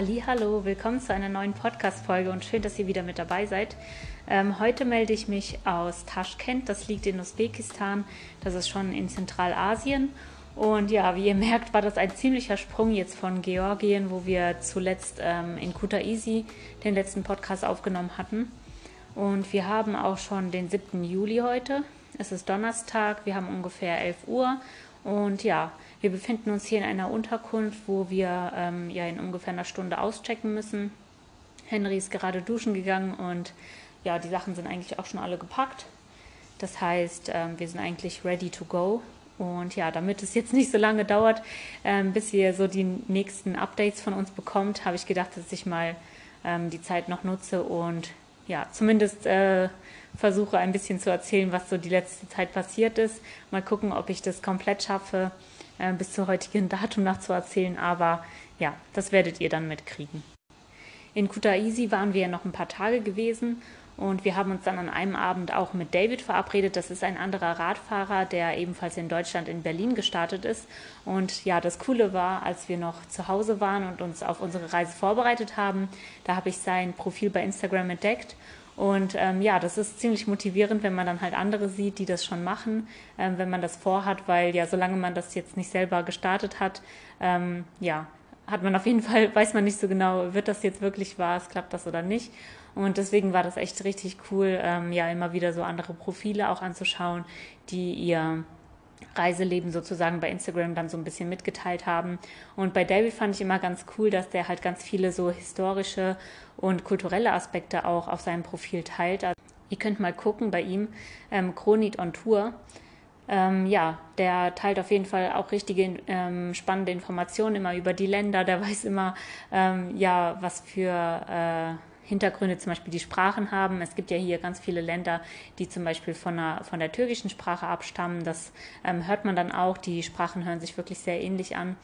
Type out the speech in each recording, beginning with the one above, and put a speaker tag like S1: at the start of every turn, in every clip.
S1: Hallo, willkommen zu einer neuen Podcast-Folge und schön, dass ihr wieder mit dabei seid. Ähm, heute melde ich mich aus Taschkent, das liegt in Usbekistan, das ist schon in Zentralasien. Und ja, wie ihr merkt, war das ein ziemlicher Sprung jetzt von Georgien, wo wir zuletzt ähm, in Kutaisi den letzten Podcast aufgenommen hatten. Und wir haben auch schon den 7. Juli heute. Es ist Donnerstag, wir haben ungefähr 11 Uhr. Und ja, wir befinden uns hier in einer Unterkunft, wo wir ähm, ja in ungefähr einer Stunde auschecken müssen. Henry ist gerade duschen gegangen und ja, die Sachen sind eigentlich auch schon alle gepackt. Das heißt, ähm, wir sind eigentlich ready to go. Und ja, damit es jetzt nicht so lange dauert, ähm, bis ihr so die nächsten Updates von uns bekommt, habe ich gedacht, dass ich mal ähm, die Zeit noch nutze und ja, zumindest äh, versuche ein bisschen zu erzählen, was so die letzte Zeit passiert ist. Mal gucken, ob ich das komplett schaffe, äh, bis zum heutigen Datum nachzuerzählen. Aber ja, das werdet ihr dann mitkriegen. In Kutaisi waren wir ja noch ein paar Tage gewesen und wir haben uns dann an einem Abend auch mit David verabredet. Das ist ein anderer Radfahrer, der ebenfalls in Deutschland in Berlin gestartet ist. Und ja, das Coole war, als wir noch zu Hause waren und uns auf unsere Reise vorbereitet haben, da habe ich sein Profil bei Instagram entdeckt und ähm, ja, das ist ziemlich motivierend, wenn man dann halt andere sieht, die das schon machen, ähm, wenn man das vorhat, weil ja, solange man das jetzt nicht selber gestartet hat, ähm, ja, hat man auf jeden Fall, weiß man nicht so genau, wird das jetzt wirklich wahr, klappt das oder nicht. Und deswegen war das echt richtig cool, ähm, ja, immer wieder so andere Profile auch anzuschauen, die ihr Reiseleben sozusagen bei Instagram dann so ein bisschen mitgeteilt haben. Und bei David fand ich immer ganz cool, dass der halt ganz viele so historische und kulturelle Aspekte auch auf seinem Profil teilt. Also ihr könnt mal gucken bei ihm, ähm, Chronit on Tour. Ähm, ja, der teilt auf jeden Fall auch richtige ähm, spannende Informationen immer über die Länder. Der weiß immer, ähm, ja, was für äh, Hintergründe zum Beispiel die Sprachen haben. Es gibt ja hier ganz viele Länder, die zum Beispiel von der, von der türkischen Sprache abstammen. Das ähm, hört man dann auch. Die Sprachen hören sich wirklich sehr ähnlich an.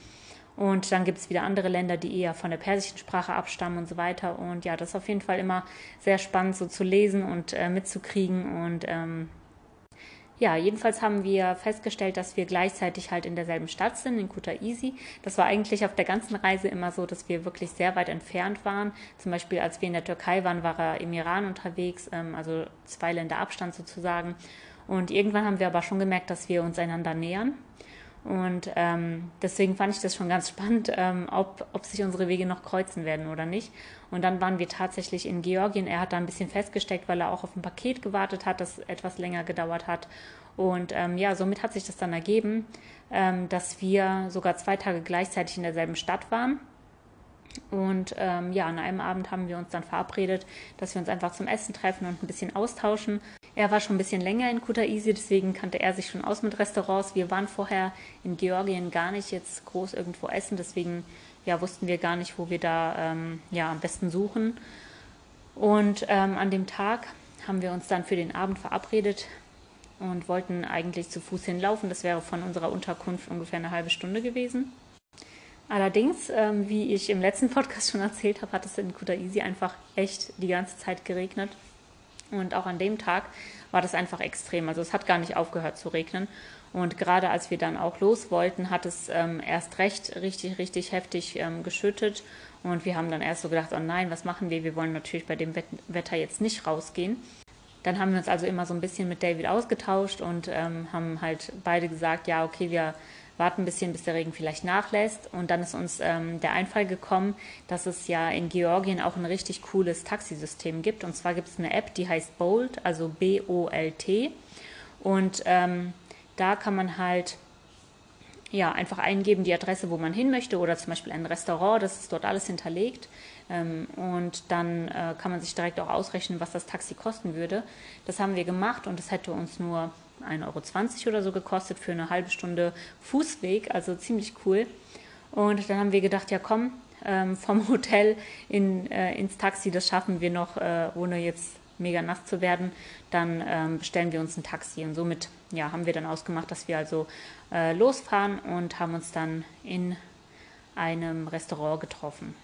S1: Und dann gibt es wieder andere Länder, die eher von der persischen Sprache abstammen und so weiter. Und ja, das ist auf jeden Fall immer sehr spannend so zu lesen und äh, mitzukriegen und ähm, ja, jedenfalls haben wir festgestellt, dass wir gleichzeitig halt in derselben Stadt sind, in Kutaisi. Das war eigentlich auf der ganzen Reise immer so, dass wir wirklich sehr weit entfernt waren. Zum Beispiel, als wir in der Türkei waren, war er im Iran unterwegs, ähm, also zwei Länder Abstand sozusagen. Und irgendwann haben wir aber schon gemerkt, dass wir uns einander nähern. Und ähm, deswegen fand ich das schon ganz spannend, ähm, ob, ob sich unsere Wege noch kreuzen werden oder nicht. Und dann waren wir tatsächlich in Georgien. Er hat da ein bisschen festgesteckt, weil er auch auf ein Paket gewartet hat, das etwas länger gedauert hat. Und ähm, ja, somit hat sich das dann ergeben, ähm, dass wir sogar zwei Tage gleichzeitig in derselben Stadt waren. Und ähm, ja, an einem Abend haben wir uns dann verabredet, dass wir uns einfach zum Essen treffen und ein bisschen austauschen. Er war schon ein bisschen länger in Kutaisi, deswegen kannte er sich schon aus mit Restaurants. Wir waren vorher in Georgien gar nicht jetzt groß irgendwo essen, deswegen ja, wussten wir gar nicht, wo wir da ähm, ja, am besten suchen. Und ähm, an dem Tag haben wir uns dann für den Abend verabredet und wollten eigentlich zu Fuß hinlaufen. Das wäre von unserer Unterkunft ungefähr eine halbe Stunde gewesen. Allerdings, ähm, wie ich im letzten Podcast schon erzählt habe, hat es in Kutaisi einfach echt die ganze Zeit geregnet. Und auch an dem Tag war das einfach extrem. Also es hat gar nicht aufgehört zu regnen. Und gerade als wir dann auch los wollten, hat es ähm, erst recht richtig, richtig heftig ähm, geschüttet. Und wir haben dann erst so gedacht, oh nein, was machen wir? Wir wollen natürlich bei dem Wetter jetzt nicht rausgehen. Dann haben wir uns also immer so ein bisschen mit David ausgetauscht und ähm, haben halt beide gesagt, ja, okay, wir warten ein bisschen, bis der Regen vielleicht nachlässt. Und dann ist uns ähm, der Einfall gekommen, dass es ja in Georgien auch ein richtig cooles Taxisystem gibt. Und zwar gibt es eine App, die heißt Bolt, also B-O-L-T. Und ähm, da kann man halt ja, einfach eingeben die Adresse, wo man hin möchte oder zum Beispiel ein Restaurant, das ist dort alles hinterlegt. Ähm, und dann äh, kann man sich direkt auch ausrechnen, was das Taxi kosten würde. Das haben wir gemacht und es hätte uns nur 1,20 Euro oder so gekostet für eine halbe Stunde Fußweg, also ziemlich cool. Und dann haben wir gedacht, ja komm, ähm, vom Hotel in, äh, ins Taxi, das schaffen wir noch, äh, ohne jetzt mega nass zu werden, dann ähm, bestellen wir uns ein Taxi. Und somit ja, haben wir dann ausgemacht, dass wir also äh, losfahren und haben uns dann in einem Restaurant getroffen.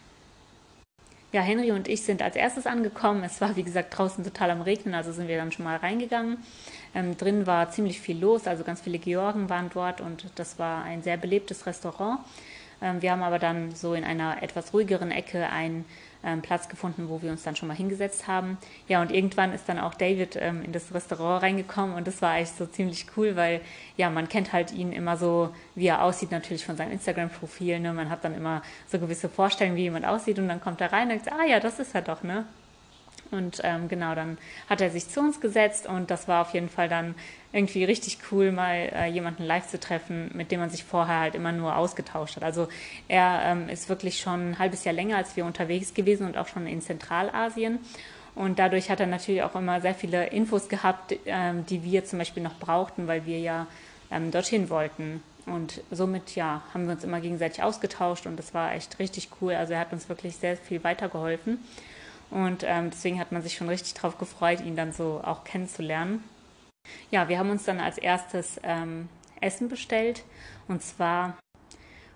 S1: Ja, Henry und ich sind als erstes angekommen. Es war, wie gesagt, draußen total am Regnen, also sind wir dann schon mal reingegangen. Ähm, drin war ziemlich viel los, also ganz viele Georgen waren dort und das war ein sehr belebtes Restaurant. Ähm, wir haben aber dann so in einer etwas ruhigeren Ecke einen ähm, Platz gefunden, wo wir uns dann schon mal hingesetzt haben. Ja, und irgendwann ist dann auch David ähm, in das Restaurant reingekommen und das war eigentlich so ziemlich cool, weil ja, man kennt halt ihn immer so, wie er aussieht, natürlich von seinem Instagram-Profil. Ne? Man hat dann immer so gewisse Vorstellungen, wie jemand aussieht und dann kommt er rein und sagt, ah ja, das ist er doch, ne? Und ähm, genau, dann hat er sich zu uns gesetzt und das war auf jeden Fall dann irgendwie richtig cool, mal äh, jemanden live zu treffen, mit dem man sich vorher halt immer nur ausgetauscht hat. Also er ähm, ist wirklich schon ein halbes Jahr länger als wir unterwegs gewesen und auch schon in Zentralasien. Und dadurch hat er natürlich auch immer sehr viele Infos gehabt, ähm, die wir zum Beispiel noch brauchten, weil wir ja ähm, dorthin wollten. Und somit, ja, haben wir uns immer gegenseitig ausgetauscht und das war echt richtig cool. Also er hat uns wirklich sehr viel weitergeholfen. Und ähm, deswegen hat man sich schon richtig darauf gefreut, ihn dann so auch kennenzulernen. Ja, wir haben uns dann als erstes ähm, Essen bestellt und zwar,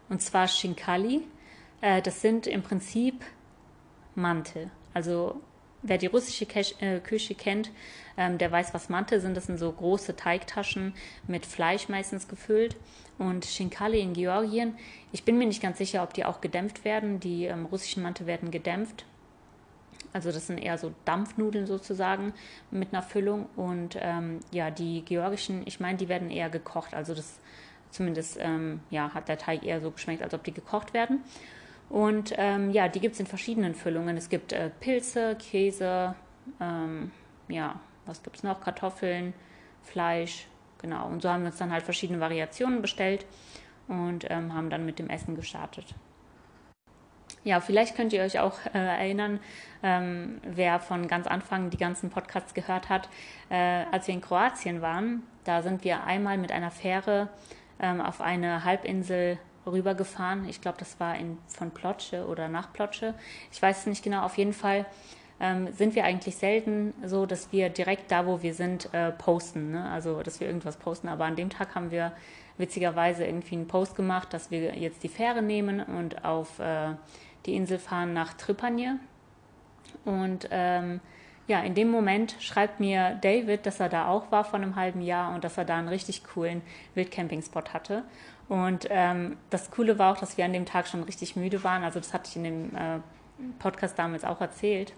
S1: und zwar Shinkali. Äh, das sind im Prinzip Mante. Also wer die russische äh, Küche kennt, ähm, der weiß, was Mante sind. Das sind so große Teigtaschen mit Fleisch meistens gefüllt. Und Shinkali in Georgien, ich bin mir nicht ganz sicher, ob die auch gedämpft werden. Die ähm, russischen Mante werden gedämpft. Also das sind eher so Dampfnudeln sozusagen mit einer Füllung. Und ähm, ja, die georgischen, ich meine, die werden eher gekocht. Also das zumindest ähm, ja, hat der Teig eher so geschmeckt, als ob die gekocht werden. Und ähm, ja, die gibt es in verschiedenen Füllungen. Es gibt äh, Pilze, Käse, ähm, ja, was gibt es noch? Kartoffeln, Fleisch, genau. Und so haben wir uns dann halt verschiedene Variationen bestellt und ähm, haben dann mit dem Essen gestartet. Ja, vielleicht könnt ihr euch auch äh, erinnern, ähm, wer von ganz Anfang die ganzen Podcasts gehört hat, äh, als wir in Kroatien waren. Da sind wir einmal mit einer Fähre ähm, auf eine Halbinsel rübergefahren. Ich glaube, das war in, von Plotsche oder nach Plotsche. Ich weiß es nicht genau. Auf jeden Fall ähm, sind wir eigentlich selten so, dass wir direkt da, wo wir sind, äh, posten. Ne? Also, dass wir irgendwas posten. Aber an dem Tag haben wir witzigerweise irgendwie einen Post gemacht, dass wir jetzt die Fähre nehmen und auf äh, die Insel fahren nach Tripanje. Und ähm, ja, in dem Moment schreibt mir David, dass er da auch war vor einem halben Jahr und dass er da einen richtig coolen Wildcamping-Spot hatte. Und ähm, das Coole war auch, dass wir an dem Tag schon richtig müde waren. Also das hatte ich in dem äh, Podcast damals auch erzählt.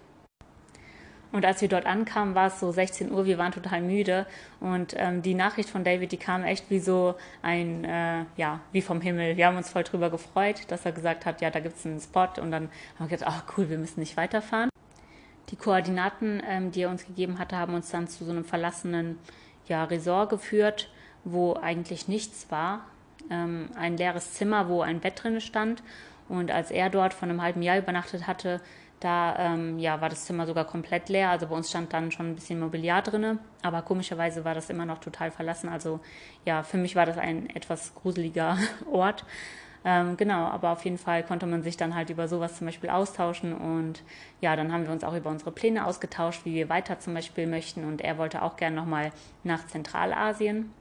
S1: Und als wir dort ankamen, war es so 16 Uhr, wir waren total müde. Und ähm, die Nachricht von David, die kam echt wie so ein, äh, ja, wie vom Himmel. Wir haben uns voll drüber gefreut, dass er gesagt hat, ja, da gibt es einen Spot. Und dann haben wir gedacht, ach cool, wir müssen nicht weiterfahren. Die Koordinaten, ähm, die er uns gegeben hatte, haben uns dann zu so einem verlassenen ja, Resort geführt, wo eigentlich nichts war. Ähm, ein leeres Zimmer, wo ein Bett drin stand. Und als er dort von einem halben Jahr übernachtet hatte, da ähm, ja, war das Zimmer sogar komplett leer. Also bei uns stand dann schon ein bisschen Mobiliar drin, aber komischerweise war das immer noch total verlassen. Also ja, für mich war das ein etwas gruseliger Ort. Ähm, genau, aber auf jeden Fall konnte man sich dann halt über sowas zum Beispiel austauschen und ja, dann haben wir uns auch über unsere Pläne ausgetauscht, wie wir weiter zum Beispiel möchten und er wollte auch gerne nochmal nach Zentralasien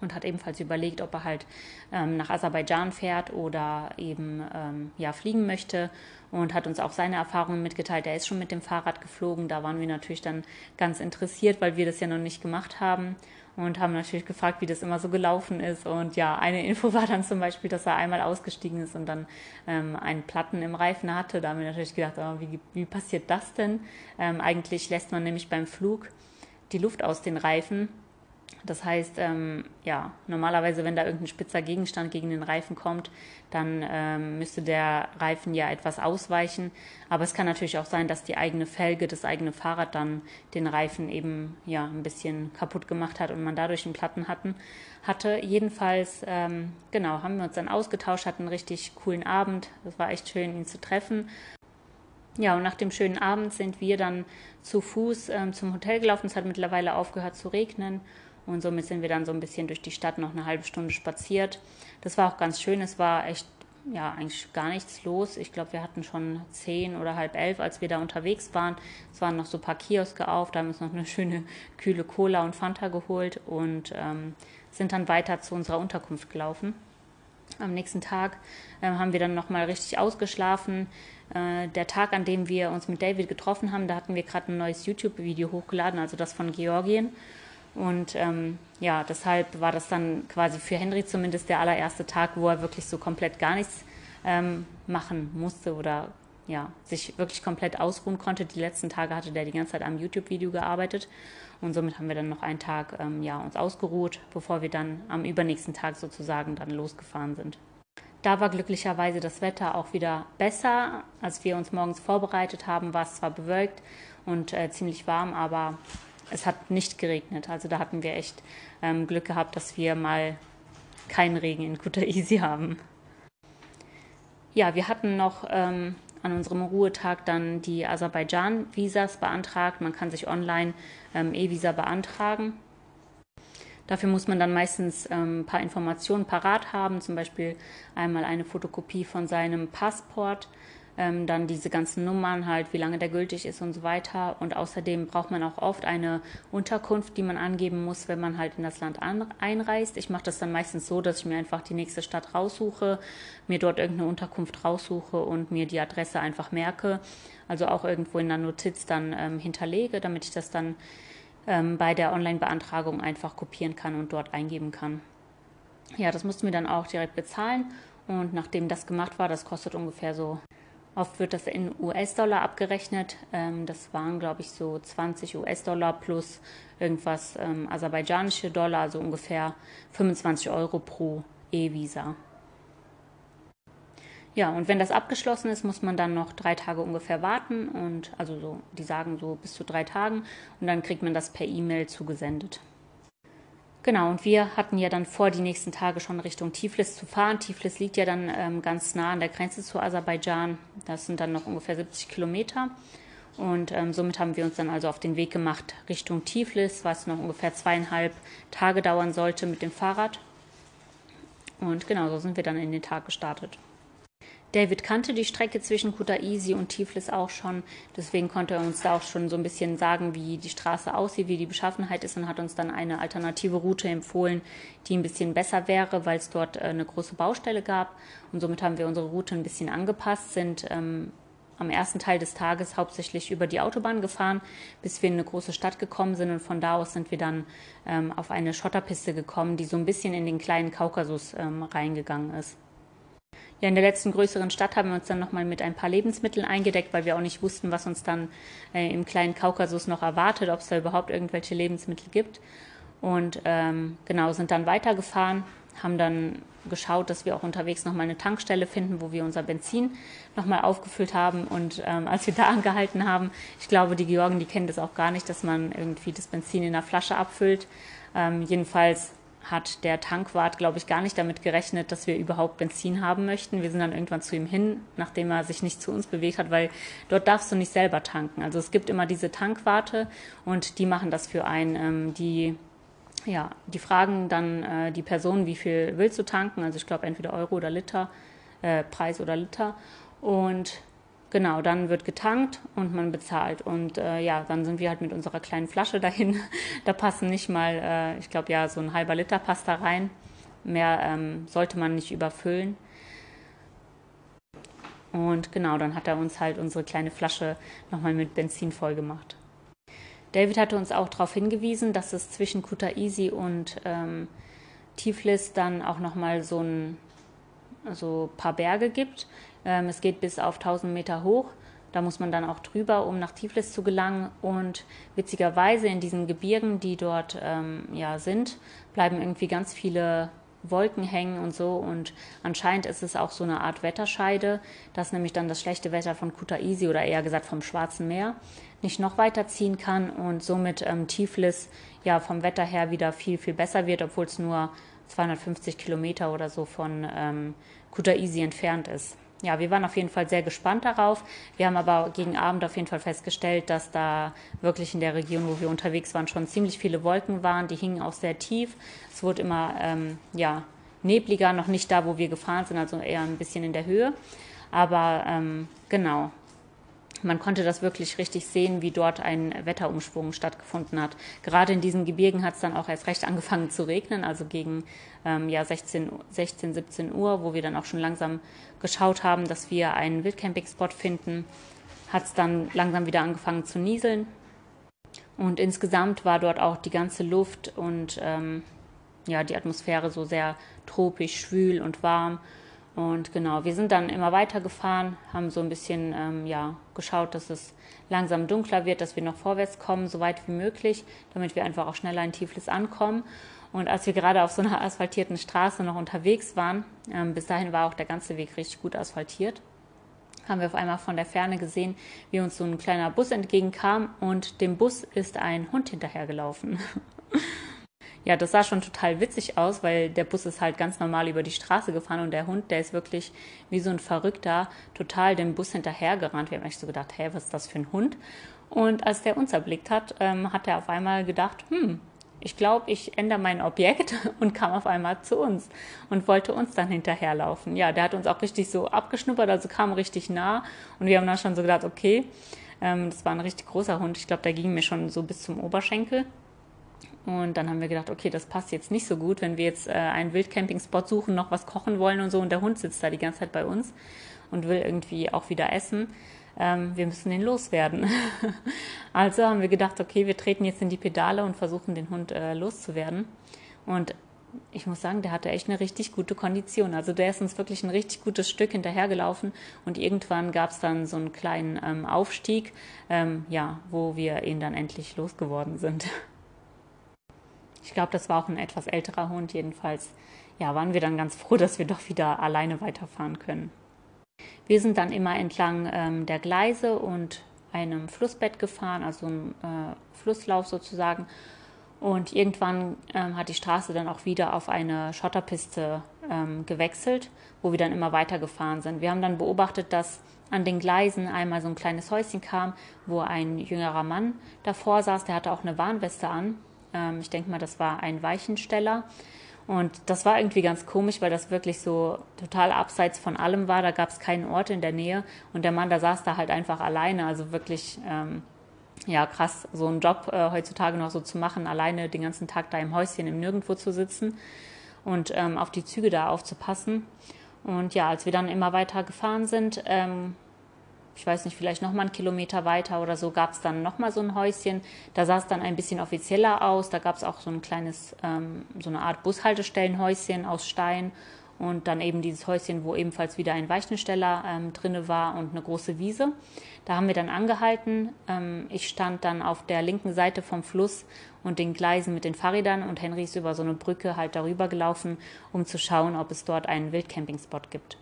S1: und hat ebenfalls überlegt, ob er halt ähm, nach Aserbaidschan fährt oder eben ähm, ja fliegen möchte und hat uns auch seine Erfahrungen mitgeteilt. Er ist schon mit dem Fahrrad geflogen. Da waren wir natürlich dann ganz interessiert, weil wir das ja noch nicht gemacht haben und haben natürlich gefragt, wie das immer so gelaufen ist. Und ja, eine Info war dann zum Beispiel, dass er einmal ausgestiegen ist und dann ähm, einen Platten im Reifen hatte. Da haben wir natürlich gedacht, oh, wie, wie passiert das denn? Ähm, eigentlich lässt man nämlich beim Flug die Luft aus den Reifen das heißt, ähm, ja, normalerweise, wenn da irgendein spitzer Gegenstand gegen den Reifen kommt, dann ähm, müsste der Reifen ja etwas ausweichen. Aber es kann natürlich auch sein, dass die eigene Felge, das eigene Fahrrad dann den Reifen eben ja ein bisschen kaputt gemacht hat und man dadurch einen Platten hatten, hatte. Jedenfalls, ähm, genau, haben wir uns dann ausgetauscht, hatten einen richtig coolen Abend. Es war echt schön, ihn zu treffen. Ja, und nach dem schönen Abend sind wir dann zu Fuß ähm, zum Hotel gelaufen. Es hat mittlerweile aufgehört zu regnen und somit sind wir dann so ein bisschen durch die Stadt noch eine halbe Stunde spaziert. Das war auch ganz schön. Es war echt, ja, eigentlich gar nichts los. Ich glaube, wir hatten schon zehn oder halb elf, als wir da unterwegs waren. Es waren noch so ein paar Kioske auf. Da haben wir uns noch eine schöne kühle Cola und Fanta geholt und ähm, sind dann weiter zu unserer Unterkunft gelaufen. Am nächsten Tag äh, haben wir dann nochmal richtig ausgeschlafen. Äh, der Tag, an dem wir uns mit David getroffen haben, da hatten wir gerade ein neues YouTube-Video hochgeladen, also das von Georgien. Und ähm, ja, deshalb war das dann quasi für Henry zumindest der allererste Tag, wo er wirklich so komplett gar nichts ähm, machen musste oder ja, sich wirklich komplett ausruhen konnte. Die letzten Tage hatte der die ganze Zeit am YouTube-Video gearbeitet und somit haben wir dann noch einen Tag ähm, ja, uns ausgeruht, bevor wir dann am übernächsten Tag sozusagen dann losgefahren sind. Da war glücklicherweise das Wetter auch wieder besser. Als wir uns morgens vorbereitet haben, war es zwar bewölkt und äh, ziemlich warm, aber es hat nicht geregnet. Also da hatten wir echt ähm, Glück gehabt, dass wir mal keinen Regen in Kutaisi haben. Ja, wir hatten noch ähm, an unserem Ruhetag dann die Aserbaidschan-Visas beantragt. Man kann sich online ähm, E-Visa beantragen. Dafür muss man dann meistens ähm, ein paar Informationen parat haben, zum Beispiel einmal eine Fotokopie von seinem Passport, ähm, dann diese ganzen Nummern halt, wie lange der gültig ist und so weiter. Und außerdem braucht man auch oft eine Unterkunft, die man angeben muss, wenn man halt in das Land einreist. Ich mache das dann meistens so, dass ich mir einfach die nächste Stadt raussuche, mir dort irgendeine Unterkunft raussuche und mir die Adresse einfach merke. Also auch irgendwo in der Notiz dann ähm, hinterlege, damit ich das dann ähm, bei der Online-Beantragung einfach kopieren kann und dort eingeben kann. Ja, das mussten wir dann auch direkt bezahlen. Und nachdem das gemacht war, das kostet ungefähr so Oft wird das in US-Dollar abgerechnet. Ähm, das waren, glaube ich, so 20 US-Dollar plus irgendwas ähm, aserbaidschanische Dollar, also ungefähr 25 Euro pro E-Visa. Ja, und wenn das abgeschlossen ist, muss man dann noch drei Tage ungefähr warten und also so, die sagen so bis zu drei Tagen und dann kriegt man das per E-Mail zugesendet. Genau, und wir hatten ja dann vor, die nächsten Tage schon Richtung Tiflis zu fahren. Tiflis liegt ja dann ähm, ganz nah an der Grenze zu Aserbaidschan. Das sind dann noch ungefähr 70 Kilometer. Und ähm, somit haben wir uns dann also auf den Weg gemacht Richtung Tiflis, was noch ungefähr zweieinhalb Tage dauern sollte mit dem Fahrrad. Und genau, so sind wir dann in den Tag gestartet. David kannte die Strecke zwischen Kutaisi und Tiflis auch schon, deswegen konnte er uns da auch schon so ein bisschen sagen, wie die Straße aussieht, wie die Beschaffenheit ist und hat uns dann eine alternative Route empfohlen, die ein bisschen besser wäre, weil es dort äh, eine große Baustelle gab. Und somit haben wir unsere Route ein bisschen angepasst, sind ähm, am ersten Teil des Tages hauptsächlich über die Autobahn gefahren, bis wir in eine große Stadt gekommen sind. Und von da aus sind wir dann ähm, auf eine Schotterpiste gekommen, die so ein bisschen in den kleinen Kaukasus ähm, reingegangen ist. Ja, in der letzten größeren Stadt haben wir uns dann nochmal mit ein paar Lebensmitteln eingedeckt, weil wir auch nicht wussten, was uns dann äh, im kleinen Kaukasus noch erwartet, ob es da überhaupt irgendwelche Lebensmittel gibt. Und ähm, genau, sind dann weitergefahren, haben dann geschaut, dass wir auch unterwegs nochmal eine Tankstelle finden, wo wir unser Benzin nochmal aufgefüllt haben. Und ähm, als wir da angehalten haben, ich glaube, die Georgen, die kennen das auch gar nicht, dass man irgendwie das Benzin in der Flasche abfüllt. Ähm, jedenfalls hat der Tankwart, glaube ich, gar nicht damit gerechnet, dass wir überhaupt Benzin haben möchten. Wir sind dann irgendwann zu ihm hin, nachdem er sich nicht zu uns bewegt hat, weil dort darfst du nicht selber tanken. Also es gibt immer diese Tankwarte und die machen das für einen. Ähm, die, ja, die fragen dann äh, die Person, wie viel willst du tanken? Also ich glaube entweder Euro oder Liter, äh, Preis oder Liter. Und Genau, dann wird getankt und man bezahlt. Und äh, ja, dann sind wir halt mit unserer kleinen Flasche dahin. da passen nicht mal, äh, ich glaube ja, so ein halber Liter passt da rein. Mehr ähm, sollte man nicht überfüllen. Und genau, dann hat er uns halt unsere kleine Flasche nochmal mit Benzin voll gemacht. David hatte uns auch darauf hingewiesen, dass es zwischen Kutaisi und ähm, Tiflis dann auch nochmal so ein so paar Berge gibt. Ähm, es geht bis auf 1000 Meter hoch. Da muss man dann auch drüber, um nach Tiflis zu gelangen. Und witzigerweise in diesen Gebirgen, die dort ähm, ja sind, bleiben irgendwie ganz viele Wolken hängen und so. Und anscheinend ist es auch so eine Art Wetterscheide, dass nämlich dann das schlechte Wetter von Kutaisi oder eher gesagt vom Schwarzen Meer nicht noch weiter ziehen kann und somit ähm, Tiflis ja vom Wetter her wieder viel, viel besser wird, obwohl es nur 250 Kilometer oder so von ähm, Kutaisi entfernt ist ja, wir waren auf jeden Fall sehr gespannt darauf. Wir haben aber gegen Abend auf jeden Fall festgestellt, dass da wirklich in der Region, wo wir unterwegs waren, schon ziemlich viele Wolken waren. Die hingen auch sehr tief. Es wurde immer ähm, ja, nebliger, noch nicht da, wo wir gefahren sind, also eher ein bisschen in der Höhe. Aber ähm, genau, man konnte das wirklich richtig sehen, wie dort ein Wetterumschwung stattgefunden hat. Gerade in diesen Gebirgen hat es dann auch erst recht angefangen zu regnen, also gegen ähm, ja, 16, 16, 17 Uhr, wo wir dann auch schon langsam geschaut haben, dass wir einen Wildcamping-Spot finden, hat es dann langsam wieder angefangen zu nieseln. Und insgesamt war dort auch die ganze Luft und ähm, ja, die Atmosphäre so sehr tropisch, schwül und warm. Und genau, wir sind dann immer weiter gefahren, haben so ein bisschen ähm, ja, geschaut, dass es langsam dunkler wird, dass wir noch vorwärts kommen, so weit wie möglich, damit wir einfach auch schneller in Tiflis ankommen. Und als wir gerade auf so einer asphaltierten Straße noch unterwegs waren, ähm, bis dahin war auch der ganze Weg richtig gut asphaltiert, haben wir auf einmal von der Ferne gesehen, wie uns so ein kleiner Bus entgegenkam und dem Bus ist ein Hund hinterhergelaufen. ja, das sah schon total witzig aus, weil der Bus ist halt ganz normal über die Straße gefahren und der Hund, der ist wirklich wie so ein Verrückter total dem Bus hinterhergerannt. Wir haben echt so gedacht, hä, was ist das für ein Hund? Und als der uns erblickt hat, ähm, hat er auf einmal gedacht, hm, ich glaube, ich ändere mein Objekt und kam auf einmal zu uns und wollte uns dann hinterherlaufen. Ja, der hat uns auch richtig so abgeschnuppert, also kam richtig nah und wir haben dann schon so gedacht, okay, ähm, das war ein richtig großer Hund. Ich glaube, der ging mir schon so bis zum Oberschenkel. Und dann haben wir gedacht, okay, das passt jetzt nicht so gut, wenn wir jetzt äh, einen Wildcamping-Spot suchen, noch was kochen wollen und so und der Hund sitzt da die ganze Zeit bei uns und will irgendwie auch wieder essen. Ähm, wir müssen den loswerden. also haben wir gedacht, okay, wir treten jetzt in die Pedale und versuchen den Hund äh, loszuwerden. Und ich muss sagen, der hatte echt eine richtig gute Kondition. Also der ist uns wirklich ein richtig gutes Stück hinterhergelaufen und irgendwann gab es dann so einen kleinen ähm, Aufstieg, ähm, ja, wo wir ihn dann endlich losgeworden sind. Ich glaube, das war auch ein etwas älterer Hund. Jedenfalls, ja, waren wir dann ganz froh, dass wir doch wieder alleine weiterfahren können. Wir sind dann immer entlang ähm, der Gleise und einem Flussbett gefahren, also ein äh, Flusslauf sozusagen. Und irgendwann ähm, hat die Straße dann auch wieder auf eine Schotterpiste ähm, gewechselt, wo wir dann immer weiter gefahren sind. Wir haben dann beobachtet, dass an den Gleisen einmal so ein kleines Häuschen kam, wo ein jüngerer Mann davor saß. Der hatte auch eine Warnweste an. Ähm, ich denke mal, das war ein Weichensteller. Und das war irgendwie ganz komisch, weil das wirklich so total abseits von allem war. Da gab es keinen Ort in der Nähe. Und der Mann, der saß da halt einfach alleine. Also wirklich, ähm, ja, krass, so einen Job äh, heutzutage noch so zu machen, alleine den ganzen Tag da im Häuschen im Nirgendwo zu sitzen und ähm, auf die Züge da aufzupassen. Und ja, als wir dann immer weiter gefahren sind, ähm, ich weiß nicht, vielleicht noch mal einen Kilometer weiter oder so, gab es dann noch mal so ein Häuschen. Da sah es dann ein bisschen offizieller aus. Da gab es auch so ein kleines, ähm, so eine Art Bushaltestellenhäuschen aus Stein und dann eben dieses Häuschen, wo ebenfalls wieder ein Weichensteller ähm, drinne war und eine große Wiese. Da haben wir dann angehalten. Ähm, ich stand dann auf der linken Seite vom Fluss und den Gleisen mit den Fahrrädern und Henry ist über so eine Brücke halt darüber gelaufen, um zu schauen, ob es dort einen Wildcampingspot gibt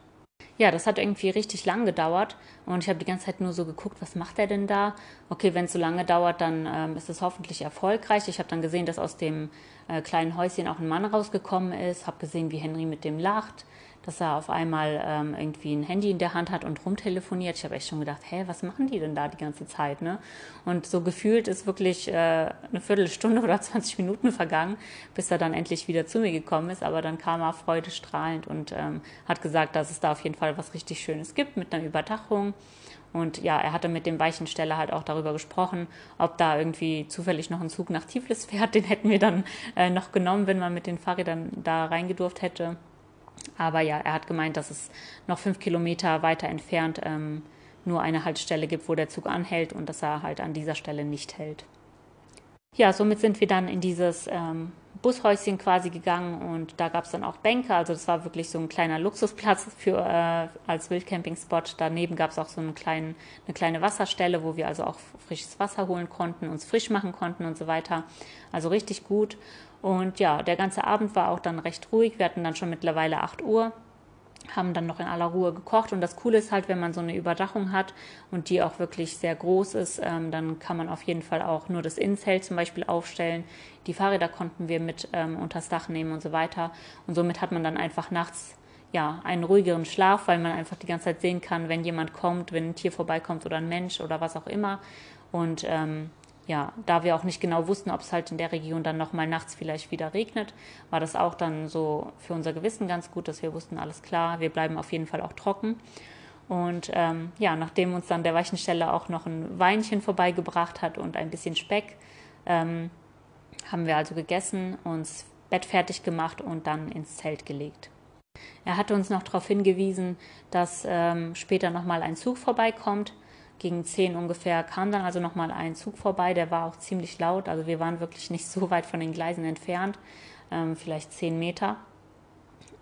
S1: ja, das hat irgendwie richtig lang gedauert und ich habe die ganze Zeit nur so geguckt, was macht er denn da? Okay, wenn es so lange dauert, dann ähm, ist es hoffentlich erfolgreich. Ich habe dann gesehen, dass aus dem äh, kleinen Häuschen auch ein Mann rausgekommen ist, habe gesehen, wie Henry mit dem lacht, dass er auf einmal ähm, irgendwie ein Handy in der Hand hat und rumtelefoniert. Ich habe echt schon gedacht, hä, was machen die denn da die ganze Zeit? Ne? Und so gefühlt ist wirklich äh, eine Viertelstunde oder 20 Minuten vergangen, bis er dann endlich wieder zu mir gekommen ist. Aber dann kam er freudestrahlend und ähm, hat gesagt, dass es da auf jeden Fall was richtig Schönes gibt mit einer Überdachung. Und ja, er hatte mit dem Weichensteller halt auch darüber gesprochen, ob da irgendwie zufällig noch ein Zug nach Tiflis fährt. Den hätten wir dann äh, noch genommen, wenn man mit den Fahrrädern da reingedurft hätte. Aber ja, er hat gemeint, dass es noch fünf Kilometer weiter entfernt ähm, nur eine Haltestelle gibt, wo der Zug anhält und dass er halt an dieser Stelle nicht hält. Ja, somit sind wir dann in dieses ähm, Bushäuschen quasi gegangen und da gab es dann auch Bänke. Also das war wirklich so ein kleiner Luxusplatz für äh, als Wildcamping-Spot. Daneben gab es auch so einen kleinen, eine kleine Wasserstelle, wo wir also auch frisches Wasser holen konnten, uns frisch machen konnten und so weiter. Also richtig gut. Und ja, der ganze Abend war auch dann recht ruhig. Wir hatten dann schon mittlerweile 8 Uhr, haben dann noch in aller Ruhe gekocht. Und das Coole ist halt, wenn man so eine Überdachung hat und die auch wirklich sehr groß ist, ähm, dann kann man auf jeden Fall auch nur das Innenzelt zum Beispiel aufstellen. Die Fahrräder konnten wir mit ähm, unters Dach nehmen und so weiter. Und somit hat man dann einfach nachts ja, einen ruhigeren Schlaf, weil man einfach die ganze Zeit sehen kann, wenn jemand kommt, wenn ein Tier vorbeikommt oder ein Mensch oder was auch immer. Und ähm, ja, da wir auch nicht genau wussten, ob es halt in der Region dann nochmal nachts vielleicht wieder regnet, war das auch dann so für unser Gewissen ganz gut, dass wir wussten, alles klar, wir bleiben auf jeden Fall auch trocken. Und ähm, ja, nachdem uns dann der Weichensteller auch noch ein Weinchen vorbeigebracht hat und ein bisschen Speck, ähm, haben wir also gegessen, uns Bett fertig gemacht und dann ins Zelt gelegt. Er hatte uns noch darauf hingewiesen, dass ähm, später nochmal ein Zug vorbeikommt, gegen zehn ungefähr kam dann also nochmal ein Zug vorbei, der war auch ziemlich laut, also wir waren wirklich nicht so weit von den Gleisen entfernt, ähm, vielleicht zehn Meter.